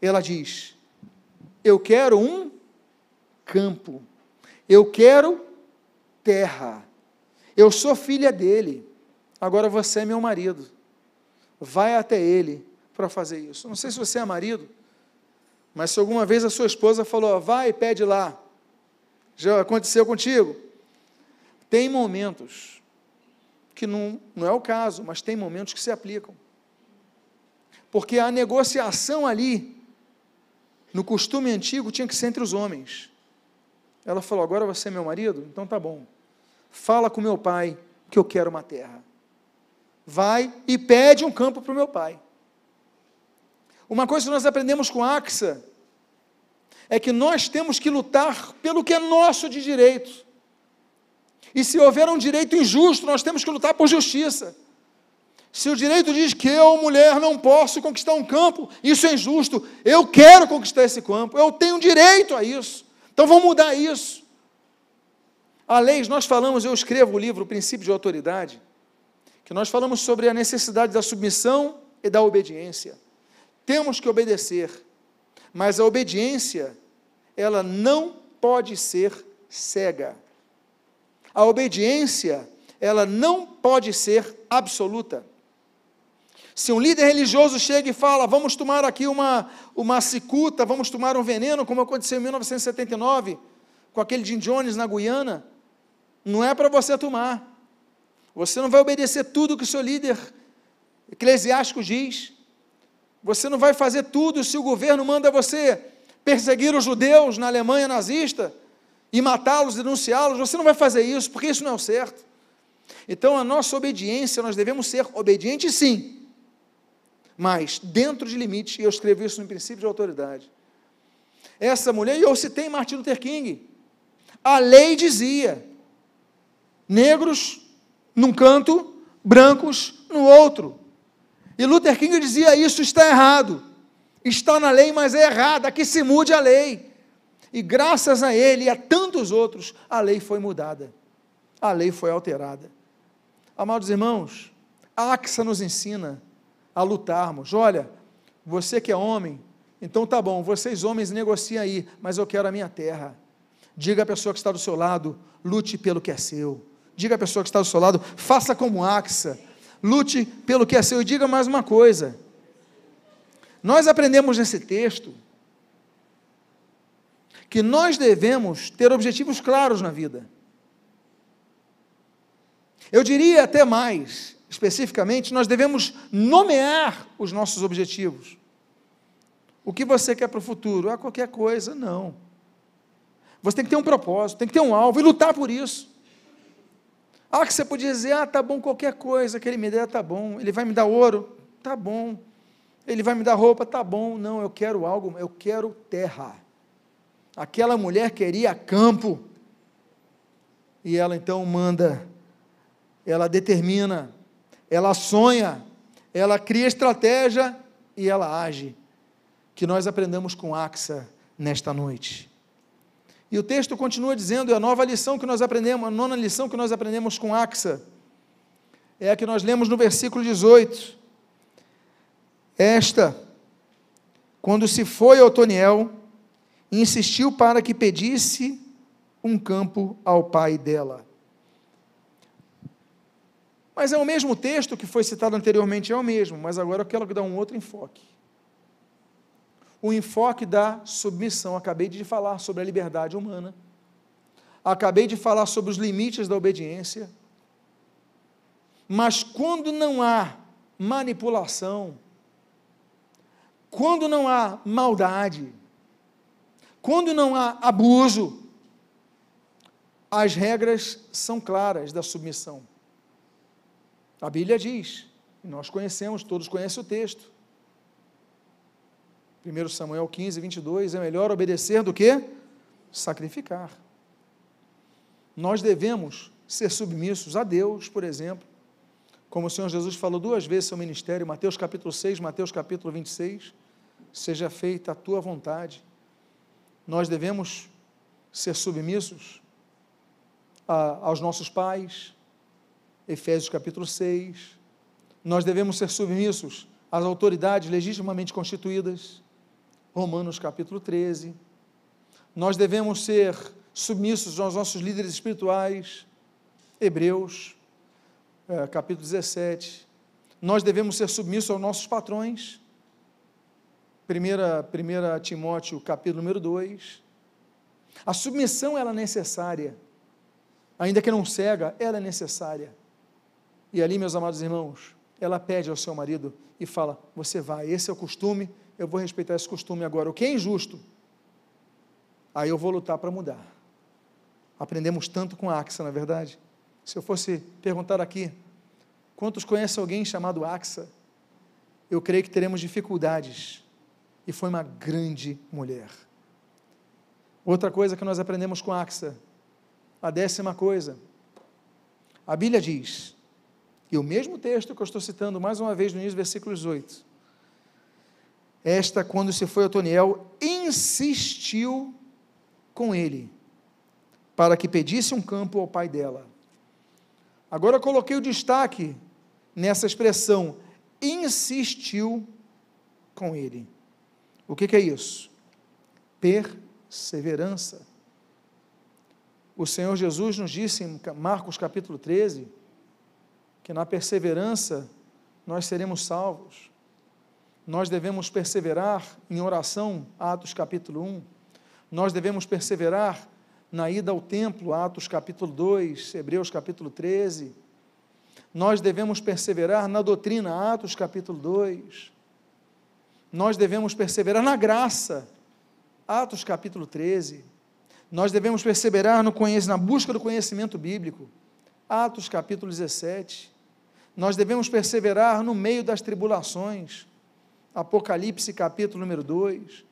Ela diz: eu quero um campo, eu quero terra, eu sou filha dele, agora você é meu marido. Vai até ele para fazer isso. Não sei se você é marido, mas se alguma vez a sua esposa falou, vai pede lá, já aconteceu contigo. Tem momentos que não, não é o caso, mas tem momentos que se aplicam. Porque a negociação ali, no costume antigo, tinha que ser entre os homens. Ela falou: agora você é meu marido? Então tá bom. Fala com meu pai que eu quero uma terra. Vai e pede um campo para o meu pai. Uma coisa que nós aprendemos com Axa é que nós temos que lutar pelo que é nosso de direito. E se houver um direito injusto, nós temos que lutar por justiça. Se o direito diz que eu, mulher, não posso conquistar um campo, isso é injusto. Eu quero conquistar esse campo, eu tenho direito a isso. Então vamos mudar isso. A leis, nós falamos, eu escrevo o livro O Princípio de Autoridade, que nós falamos sobre a necessidade da submissão e da obediência. Temos que obedecer, mas a obediência, ela não pode ser cega. A obediência, ela não pode ser absoluta. Se um líder religioso chega e fala, vamos tomar aqui uma, uma cicuta, vamos tomar um veneno, como aconteceu em 1979, com aquele Jim Jones na Guiana, não é para você tomar. Você não vai obedecer tudo que o seu líder eclesiástico diz. Você não vai fazer tudo se o governo manda você perseguir os judeus na Alemanha nazista e matá-los, denunciá-los. Você não vai fazer isso, porque isso não é o certo. Então, a nossa obediência, nós devemos ser obedientes sim, mas dentro de limites, e eu escrevi isso no princípio de autoridade. Essa mulher, e eu citei Martin Luther King, a lei dizia: negros num canto, brancos no outro. E Luther King dizia: isso está errado, está na lei, mas é errado, aqui se mude a lei. E graças a ele e a tantos outros, a lei foi mudada, a lei foi alterada. Amados irmãos, a AXA nos ensina a lutarmos. Olha, você que é homem, então tá bom, vocês homens negociem aí, mas eu quero a minha terra. Diga à pessoa que está do seu lado, lute pelo que é seu. Diga à pessoa que está do seu lado, faça como Axa, lute pelo que é seu. E diga mais uma coisa. Nós aprendemos nesse texto que nós devemos ter objetivos claros na vida. Eu diria até mais, especificamente, nós devemos nomear os nossos objetivos. O que você quer para o futuro? Ah, qualquer coisa, não. Você tem que ter um propósito, tem que ter um alvo e lutar por isso. Ah, que você podia dizer, ah, tá bom qualquer coisa que ele me der, tá bom. Ele vai me dar ouro, tá bom. Ele vai me dar roupa, tá bom. Não, eu quero algo, eu quero terra. Aquela mulher queria campo. E ela então manda, ela determina ela sonha, ela cria estratégia e ela age. Que nós aprendamos com Axa nesta noite. E o texto continua dizendo, e a nova lição que nós aprendemos, a nona lição que nós aprendemos com Axa, é a que nós lemos no versículo 18. Esta, quando se foi a Otoniel, insistiu para que pedisse um campo ao pai dela. Mas é o mesmo texto que foi citado anteriormente, é o mesmo, mas agora eu quero dar um outro enfoque. O enfoque da submissão. Acabei de falar sobre a liberdade humana. Acabei de falar sobre os limites da obediência. Mas quando não há manipulação, quando não há maldade, quando não há abuso, as regras são claras da submissão. A Bíblia diz, e nós conhecemos, todos conhecem o texto. 1 Samuel 15, 22, é melhor obedecer do que sacrificar. Nós devemos ser submissos a Deus, por exemplo, como o Senhor Jesus falou duas vezes seu ministério, Mateus capítulo 6, Mateus capítulo 26, seja feita a tua vontade. Nós devemos ser submissos a, aos nossos pais, Efésios capítulo 6. Nós devemos ser submissos às autoridades legitimamente constituídas, Romanos capítulo 13. Nós devemos ser submissos aos nossos líderes espirituais, Hebreus é, capítulo 17. Nós devemos ser submissos aos nossos patrões, 1, Timóteo capítulo número 2. A submissão ela é necessária, ainda que não cega, ela é necessária. E ali, meus amados irmãos, ela pede ao seu marido e fala: Você vai, esse é o costume, eu vou respeitar esse costume agora. O que é injusto, aí eu vou lutar para mudar. Aprendemos tanto com Axa, na é verdade. Se eu fosse perguntar aqui, quantos conhecem alguém chamado Axa? Eu creio que teremos dificuldades. E foi uma grande mulher. Outra coisa que nós aprendemos com Axa, a décima coisa, a Bíblia diz, e o mesmo texto que eu estou citando mais uma vez no início do versículo 18, esta, quando se foi a Otoniel, insistiu com ele, para que pedisse um campo ao pai dela. Agora coloquei o destaque nessa expressão, insistiu com ele. O que, que é isso? Perseverança. O Senhor Jesus nos disse em Marcos capítulo 13 que na perseverança nós seremos salvos. Nós devemos perseverar em oração, Atos capítulo 1. Nós devemos perseverar na ida ao templo, Atos capítulo 2, Hebreus capítulo 13. Nós devemos perseverar na doutrina, Atos capítulo 2. Nós devemos perseverar na graça, Atos capítulo 13. Nós devemos perseverar no na busca do conhecimento bíblico, Atos capítulo 17. Nós devemos perseverar no meio das tribulações, Apocalipse capítulo número 2.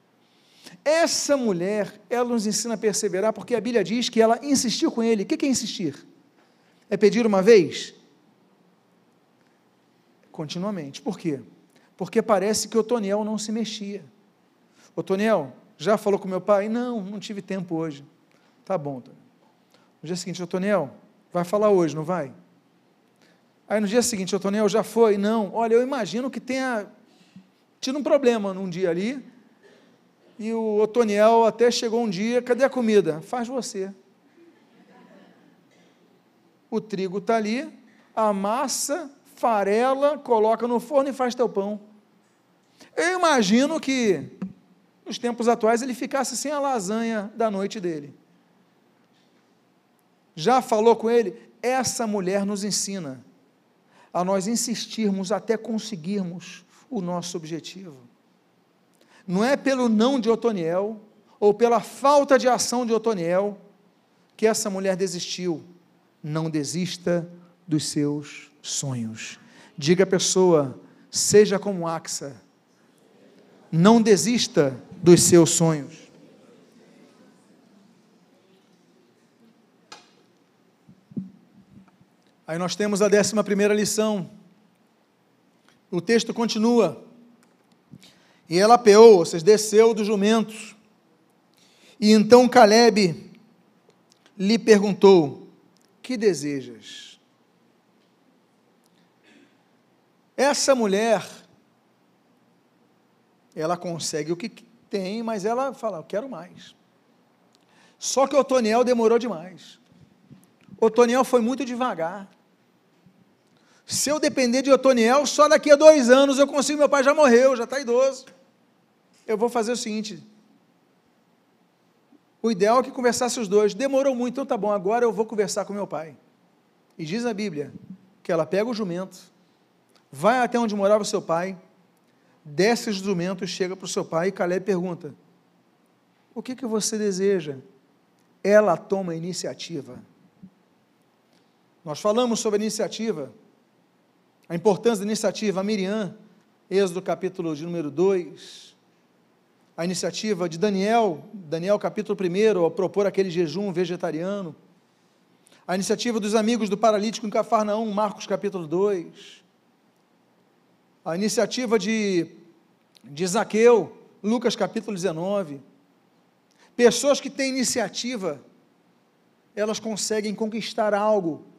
Essa mulher, ela nos ensina a perseverar, porque a Bíblia diz que ela insistiu com ele. O que é insistir? É pedir uma vez? Continuamente. Por quê? Porque parece que o Toniel não se mexia. O Toniel, já falou com meu pai? Não, não tive tempo hoje. Tá bom. No dia seguinte, o Toniel, vai falar hoje, não vai? Aí no dia seguinte, o Toniel já foi? Não. Olha, eu imagino que tenha tido um problema num dia ali, e o Otoniel até chegou um dia, cadê a comida? Faz você. O trigo está ali, a massa, farela, coloca no forno e faz teu pão. Eu imagino que nos tempos atuais ele ficasse sem a lasanha da noite dele. Já falou com ele? Essa mulher nos ensina a nós insistirmos até conseguirmos o nosso objetivo não é pelo não de Otoniel, ou pela falta de ação de Otoniel, que essa mulher desistiu. Não desista dos seus sonhos. Diga à pessoa, seja como Axa. Não desista dos seus sonhos. Aí nós temos a décima primeira lição. O texto continua. E ela peou, ou seja, desceu dos jumentos. E então Caleb lhe perguntou: Que desejas? Essa mulher, ela consegue o que tem, mas ela fala: Eu quero mais. Só que Otoniel demorou demais. Otoniel foi muito devagar. Se eu depender de Otoniel, só daqui a dois anos eu consigo. Meu pai já morreu, já está idoso. Eu vou fazer o seguinte: o ideal é que conversasse os dois. Demorou muito, então tá bom, agora eu vou conversar com meu pai. E diz a Bíblia que ela pega o jumento, vai até onde morava o seu pai, desce os jumentos, chega para o seu pai e Caleb pergunta: O que, que você deseja? Ela toma a iniciativa. Nós falamos sobre a iniciativa a importância da iniciativa, a Miriam, Êxodo capítulo de número 2, a iniciativa de Daniel, Daniel capítulo 1, ao propor aquele jejum vegetariano, A iniciativa dos amigos do paralítico em Cafarnaum, Marcos capítulo 2. A iniciativa de, de Zaqueu, Lucas capítulo 19. Pessoas que têm iniciativa, elas conseguem conquistar algo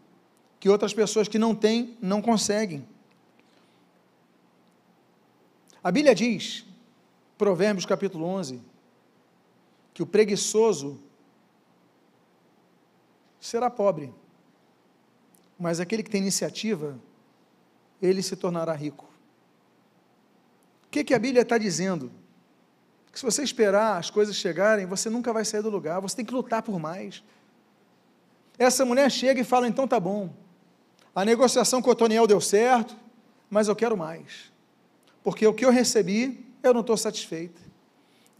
que outras pessoas que não têm não conseguem. A Bíblia diz, Provérbios capítulo 11, que o preguiçoso será pobre, mas aquele que tem iniciativa, ele se tornará rico. O que, que a Bíblia está dizendo? Que se você esperar as coisas chegarem, você nunca vai sair do lugar, você tem que lutar por mais. Essa mulher chega e fala: então tá bom, a negociação com o Otoniel deu certo, mas eu quero mais, porque o que eu recebi, eu não estou satisfeita.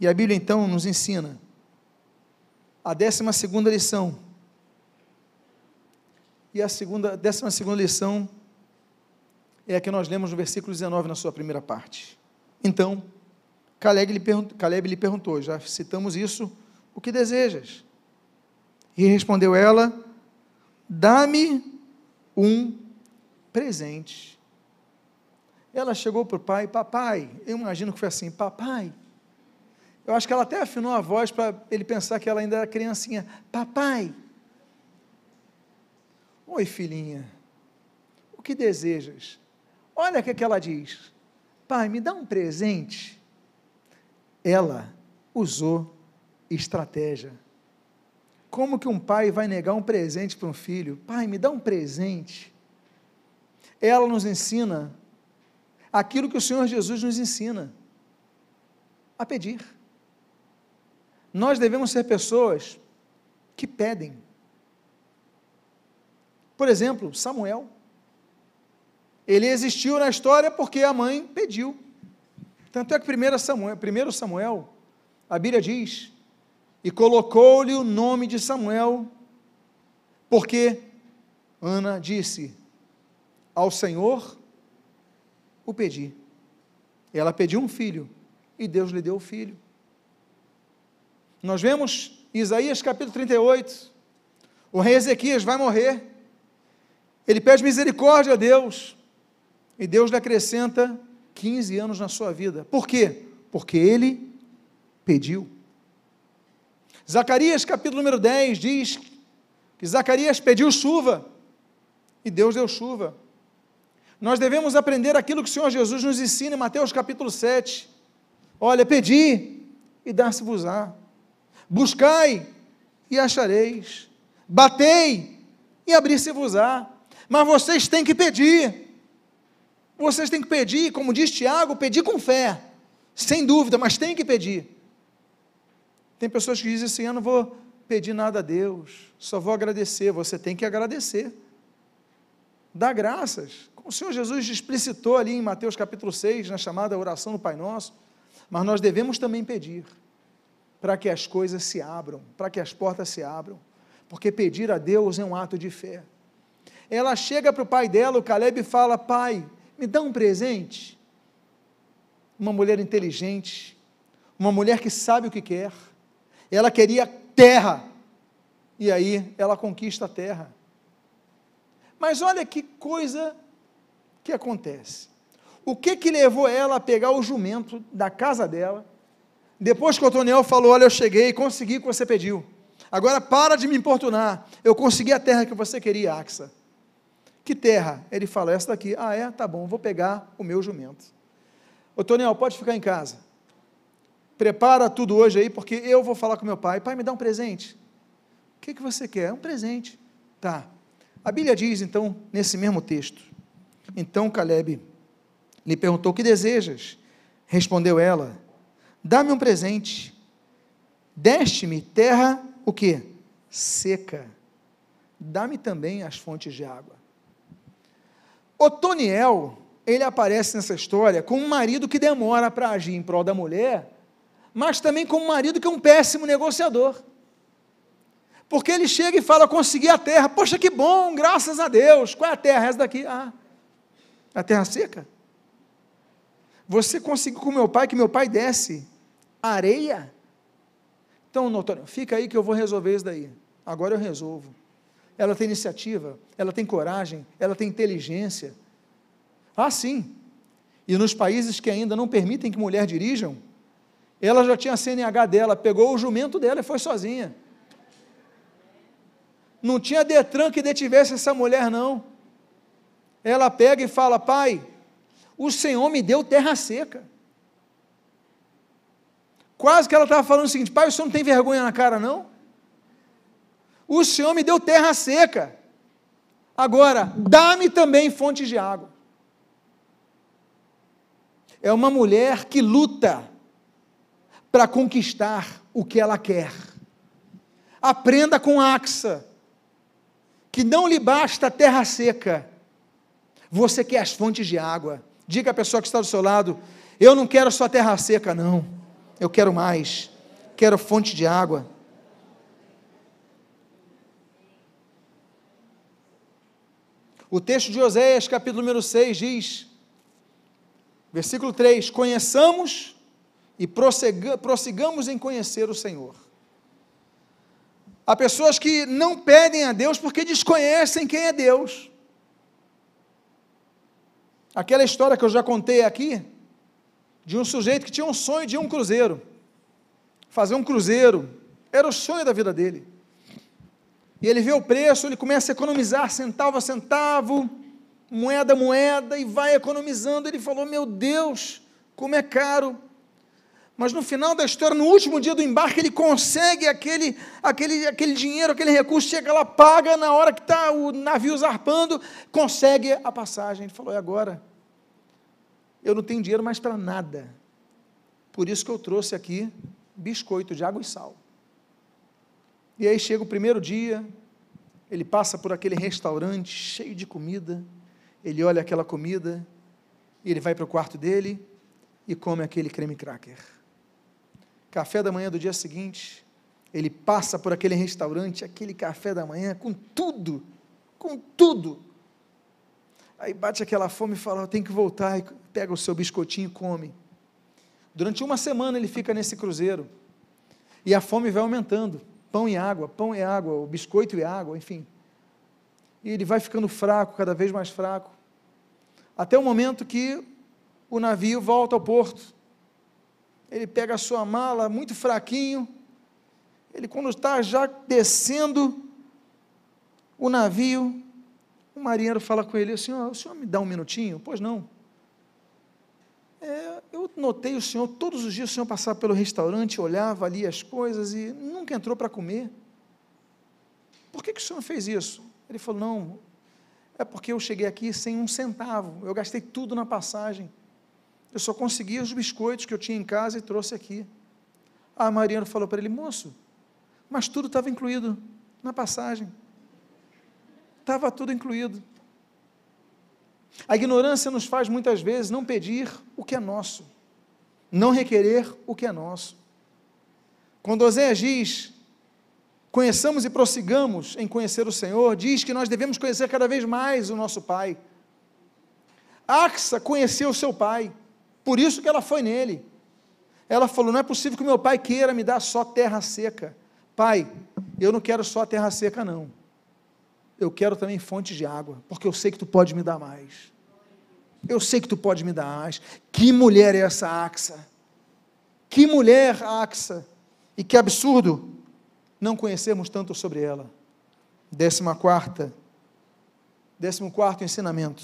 E a Bíblia então nos ensina a décima segunda lição, e a segunda, décima segunda lição é a que nós lemos no versículo 19, na sua primeira parte. Então, Caleb lhe, Caleb lhe perguntou, já citamos isso, o que desejas? E respondeu ela, dá-me um presente. Ela chegou para o pai, papai, eu imagino que foi assim, papai. Eu acho que ela até afinou a voz para ele pensar que ela ainda era criancinha. Papai, Oi, filhinha, o que desejas? Olha o que, é que ela diz: Pai, me dá um presente. Ela usou estratégia. Como que um pai vai negar um presente para um filho? Pai, me dá um presente. Ela nos ensina aquilo que o Senhor Jesus nos ensina: a pedir. Nós devemos ser pessoas que pedem. Por exemplo, Samuel. Ele existiu na história porque a mãe pediu. Tanto é que 1 Samuel, primeiro Samuel, a Bíblia diz, e colocou-lhe o nome de Samuel, porque Ana disse: Ao Senhor o pedi. Ela pediu um filho, e Deus lhe deu o filho. Nós vemos Isaías capítulo 38, o rei Ezequias vai morrer, ele pede misericórdia a Deus. E Deus lhe acrescenta 15 anos na sua vida. Por quê? Porque ele pediu. Zacarias, capítulo número 10, diz que Zacarias pediu chuva e Deus deu chuva. Nós devemos aprender aquilo que o Senhor Jesus nos ensina em Mateus capítulo 7. Olha, pedi e dar-se-vos-á. Buscai e achareis. Batei e abrir-se-vos-á. Mas vocês têm que pedir. Vocês têm que pedir, como diz Tiago, pedir com fé. Sem dúvida, mas tem que pedir. Tem pessoas que dizem assim: eu não vou pedir nada a Deus, só vou agradecer. Você tem que agradecer. Dá graças. Como o Senhor Jesus explicitou ali em Mateus capítulo 6, na chamada oração do Pai Nosso. Mas nós devemos também pedir para que as coisas se abram, para que as portas se abram. Porque pedir a Deus é um ato de fé. Ela chega para o pai dela, o Caleb, e fala: Pai, me dá um presente. Uma mulher inteligente, uma mulher que sabe o que quer. Ela queria terra, e aí ela conquista a terra. Mas olha que coisa que acontece. O que que levou ela a pegar o jumento da casa dela? Depois que o Otoniel falou: Olha, eu cheguei, consegui o que você pediu. Agora para de me importunar. Eu consegui a terra que você queria, Axa. Que terra? Ele fala, essa daqui. Ah, é? Tá bom, vou pegar o meu jumento. Ô Toniel, pode ficar em casa. Prepara tudo hoje aí, porque eu vou falar com meu pai. Pai, me dá um presente. O que, que você quer? Um presente. Tá. A Bíblia diz, então, nesse mesmo texto. Então Caleb lhe perguntou: O que desejas? Respondeu ela: Dá-me um presente. Deste-me terra o que? Seca. Dá-me também as fontes de água. Otoniel, ele aparece nessa história como um marido que demora para agir em prol da mulher, mas também como marido que é um péssimo negociador. Porque ele chega e fala: consegui a terra, poxa, que bom, graças a Deus. Qual é a terra? Essa daqui? Ah, a terra seca. Você conseguiu com meu pai que meu pai desse areia? Então, Otoniel, fica aí que eu vou resolver isso daí. Agora eu resolvo. ela tem iniciativa, ela tem coragem, ela tem inteligência. Ah, sim. E nos países que ainda não permitem que mulher dirijam, ela já tinha a CNH dela, pegou o jumento dela e foi sozinha. Não tinha Detran que detivesse essa mulher, não. Ela pega e fala: Pai, o Senhor me deu terra seca. Quase que ela estava falando o seguinte: Pai, o Senhor não tem vergonha na cara, não? O Senhor me deu terra seca. Agora, dá-me também fontes de água. É uma mulher que luta para conquistar o que ela quer. Aprenda com Axa que não lhe basta terra seca, você quer as fontes de água. Diga à pessoa que está do seu lado: Eu não quero só terra seca, não. Eu quero mais. Quero fonte de água. O texto de Oséias, capítulo número 6, diz, versículo 3: Conheçamos e prossigamos em conhecer o Senhor. Há pessoas que não pedem a Deus porque desconhecem quem é Deus. Aquela história que eu já contei aqui, de um sujeito que tinha um sonho de um cruzeiro, fazer um cruzeiro, era o sonho da vida dele. E ele vê o preço, ele começa a economizar centavo a centavo, moeda a moeda, e vai economizando. Ele falou: Meu Deus, como é caro mas no final da história, no último dia do embarque, ele consegue aquele, aquele, aquele dinheiro, aquele recurso, chega lá, paga na hora que está o navio zarpando, consegue a passagem. Ele falou: e agora? Eu não tenho dinheiro mais para nada. Por isso que eu trouxe aqui biscoito de água e sal. E aí chega o primeiro dia, ele passa por aquele restaurante cheio de comida, ele olha aquela comida, ele vai para o quarto dele e come aquele creme cracker café da manhã do dia seguinte, ele passa por aquele restaurante, aquele café da manhã, com tudo, com tudo. Aí bate aquela fome e fala: tenho que voltar. E pega o seu biscoitinho e come. Durante uma semana ele fica nesse cruzeiro. E a fome vai aumentando: pão e água, pão e água, o biscoito e água, enfim. E ele vai ficando fraco, cada vez mais fraco. Até o momento que o navio volta ao porto ele pega a sua mala muito fraquinho, ele quando está já descendo o navio, o marinheiro fala com ele assim, oh, o senhor me dá um minutinho? Pois não. É, eu notei o senhor, todos os dias o senhor passava pelo restaurante, olhava ali as coisas e nunca entrou para comer. Por que, que o senhor fez isso? Ele falou, não, é porque eu cheguei aqui sem um centavo, eu gastei tudo na passagem. Eu só conseguia os biscoitos que eu tinha em casa e trouxe aqui. A Mariana falou para ele, moço, mas tudo estava incluído na passagem. Estava tudo incluído. A ignorância nos faz muitas vezes não pedir o que é nosso, não requerer o que é nosso. Quando Oséias diz, conheçamos e prossigamos em conhecer o Senhor, diz que nós devemos conhecer cada vez mais o nosso Pai. Axa conheceu seu Pai. Por isso que ela foi nele. Ela falou: Não é possível que meu pai queira me dar só terra seca. Pai, eu não quero só terra seca, não. Eu quero também fontes de água, porque eu sei que tu pode me dar mais. Eu sei que tu pode me dar mais. Que mulher é essa Axa? Que mulher Axa? E que absurdo não conhecermos tanto sobre ela. Décima quarta, décimo quarto ensinamento.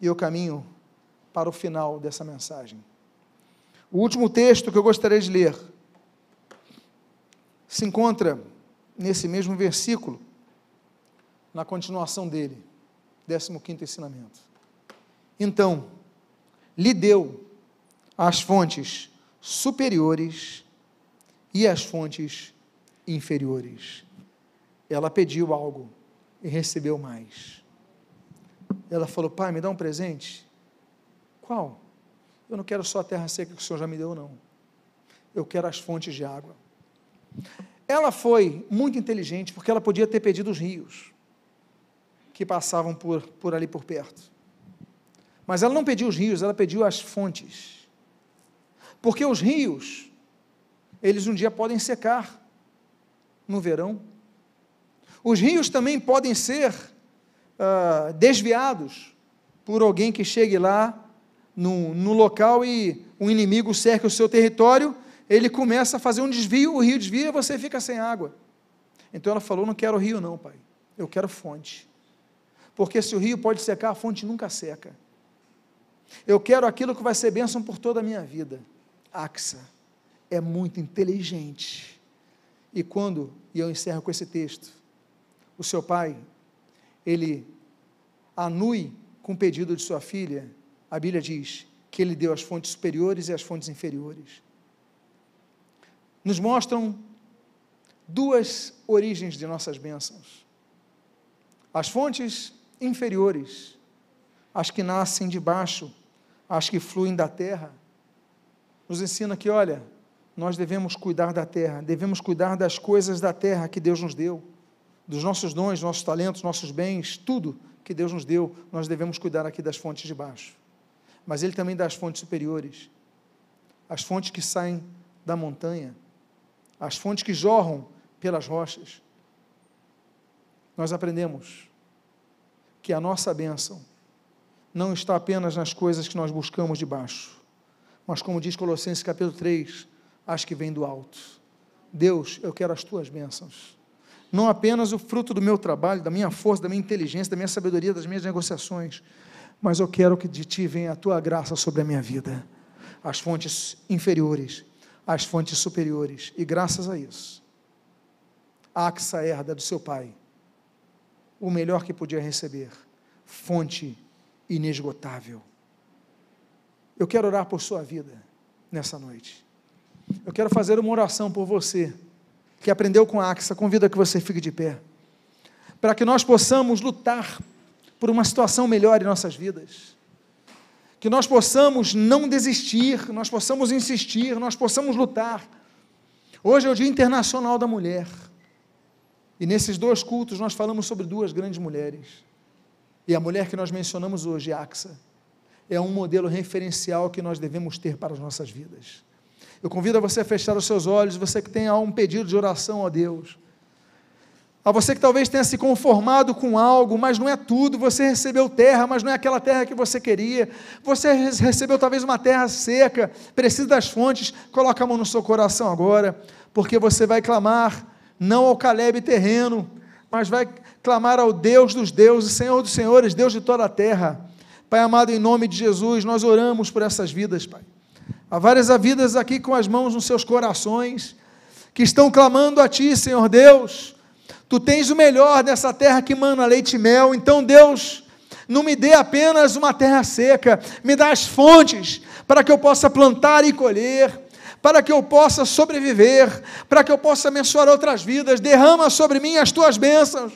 E eu caminho para o final dessa mensagem. O último texto que eu gostaria de ler se encontra nesse mesmo versículo, na continuação dele, 15 ensinamento. Então, lhe deu as fontes superiores e as fontes inferiores. Ela pediu algo e recebeu mais. Ela falou: Pai, me dá um presente. Qual? Eu não quero só a terra seca que o Senhor já me deu, não. Eu quero as fontes de água. Ela foi muito inteligente porque ela podia ter pedido os rios que passavam por, por ali por perto. Mas ela não pediu os rios, ela pediu as fontes. Porque os rios, eles um dia podem secar no verão. Os rios também podem ser uh, desviados por alguém que chegue lá no, no local e o inimigo cerca o seu território, ele começa a fazer um desvio, o rio desvia e você fica sem água. Então ela falou: Não quero rio, não, pai, eu quero fonte. Porque se o rio pode secar, a fonte nunca seca. Eu quero aquilo que vai ser bênção por toda a minha vida. Axa é muito inteligente. E quando, e eu encerro com esse texto, o seu pai, ele anui com o pedido de sua filha, a Bíblia diz que ele deu as fontes superiores e as fontes inferiores. Nos mostram duas origens de nossas bênçãos. As fontes inferiores, as que nascem de baixo, as que fluem da terra, nos ensina que, olha, nós devemos cuidar da terra, devemos cuidar das coisas da terra que Deus nos deu, dos nossos dons, nossos talentos, nossos bens, tudo que Deus nos deu, nós devemos cuidar aqui das fontes de baixo. Mas Ele também dá as fontes superiores, as fontes que saem da montanha, as fontes que jorram pelas rochas. Nós aprendemos que a nossa bênção não está apenas nas coisas que nós buscamos de baixo, mas como diz Colossenses capítulo 3, as que vêm do alto. Deus, eu quero as tuas bênçãos. Não apenas o fruto do meu trabalho, da minha força, da minha inteligência, da minha sabedoria, das minhas negociações, mas eu quero que de ti venha a tua graça sobre a minha vida. As fontes inferiores, as fontes superiores. E graças a isso, Axa herda do seu pai o melhor que podia receber, fonte inesgotável. Eu quero orar por sua vida nessa noite. Eu quero fazer uma oração por você que aprendeu com a Axa. Convido a que você fique de pé, para que nós possamos lutar por uma situação melhor em nossas vidas. Que nós possamos não desistir, nós possamos insistir, nós possamos lutar. Hoje é o Dia Internacional da Mulher. E nesses dois cultos nós falamos sobre duas grandes mulheres. E a mulher que nós mencionamos hoje, Axa, é um modelo referencial que nós devemos ter para as nossas vidas. Eu convido a você a fechar os seus olhos, você que tem um pedido de oração a Deus. A você que talvez tenha se conformado com algo, mas não é tudo. Você recebeu terra, mas não é aquela terra que você queria. Você recebeu talvez uma terra seca, precisa das fontes. Coloca a mão no seu coração agora, porque você vai clamar não ao Caleb terreno, mas vai clamar ao Deus dos deuses, Senhor dos senhores, Deus de toda a terra. Pai amado, em nome de Jesus, nós oramos por essas vidas, Pai. Há várias vidas aqui com as mãos nos seus corações, que estão clamando a Ti, Senhor Deus. Tu tens o melhor dessa terra que mana leite e mel, então, Deus, não me dê apenas uma terra seca, me dá as fontes para que eu possa plantar e colher para que eu possa sobreviver, para que eu possa abençoar outras vidas. Derrama sobre mim as tuas bênçãos.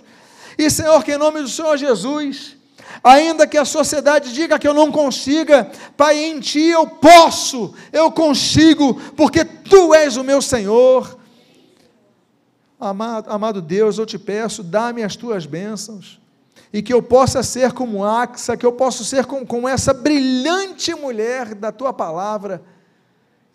E, Senhor, que em nome do Senhor Jesus, ainda que a sociedade diga que eu não consiga, Pai, em Ti eu posso, eu consigo, porque Tu és o meu Senhor. Amado, amado Deus, eu te peço, dá-me as tuas bênçãos, e que eu possa ser como Axa, que eu possa ser como, como essa brilhante mulher da tua palavra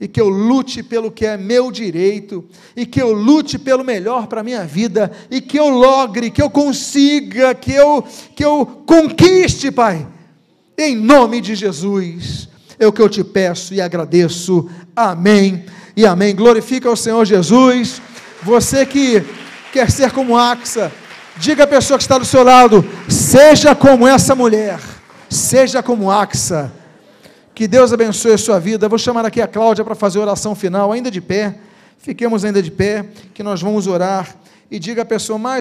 e que eu lute pelo que é meu direito, e que eu lute pelo melhor para a minha vida, e que eu logre, que eu consiga, que eu, que eu conquiste, Pai, em nome de Jesus, é o que eu te peço e agradeço, amém. E amém. Glorifica o Senhor Jesus, você que quer ser como Axa, diga à pessoa que está do seu lado, seja como essa mulher, seja como Axa que Deus abençoe a sua vida. vou chamar aqui a Cláudia para fazer a oração final, ainda de pé. Fiquemos ainda de pé, que nós vamos orar. E diga à pessoa mais.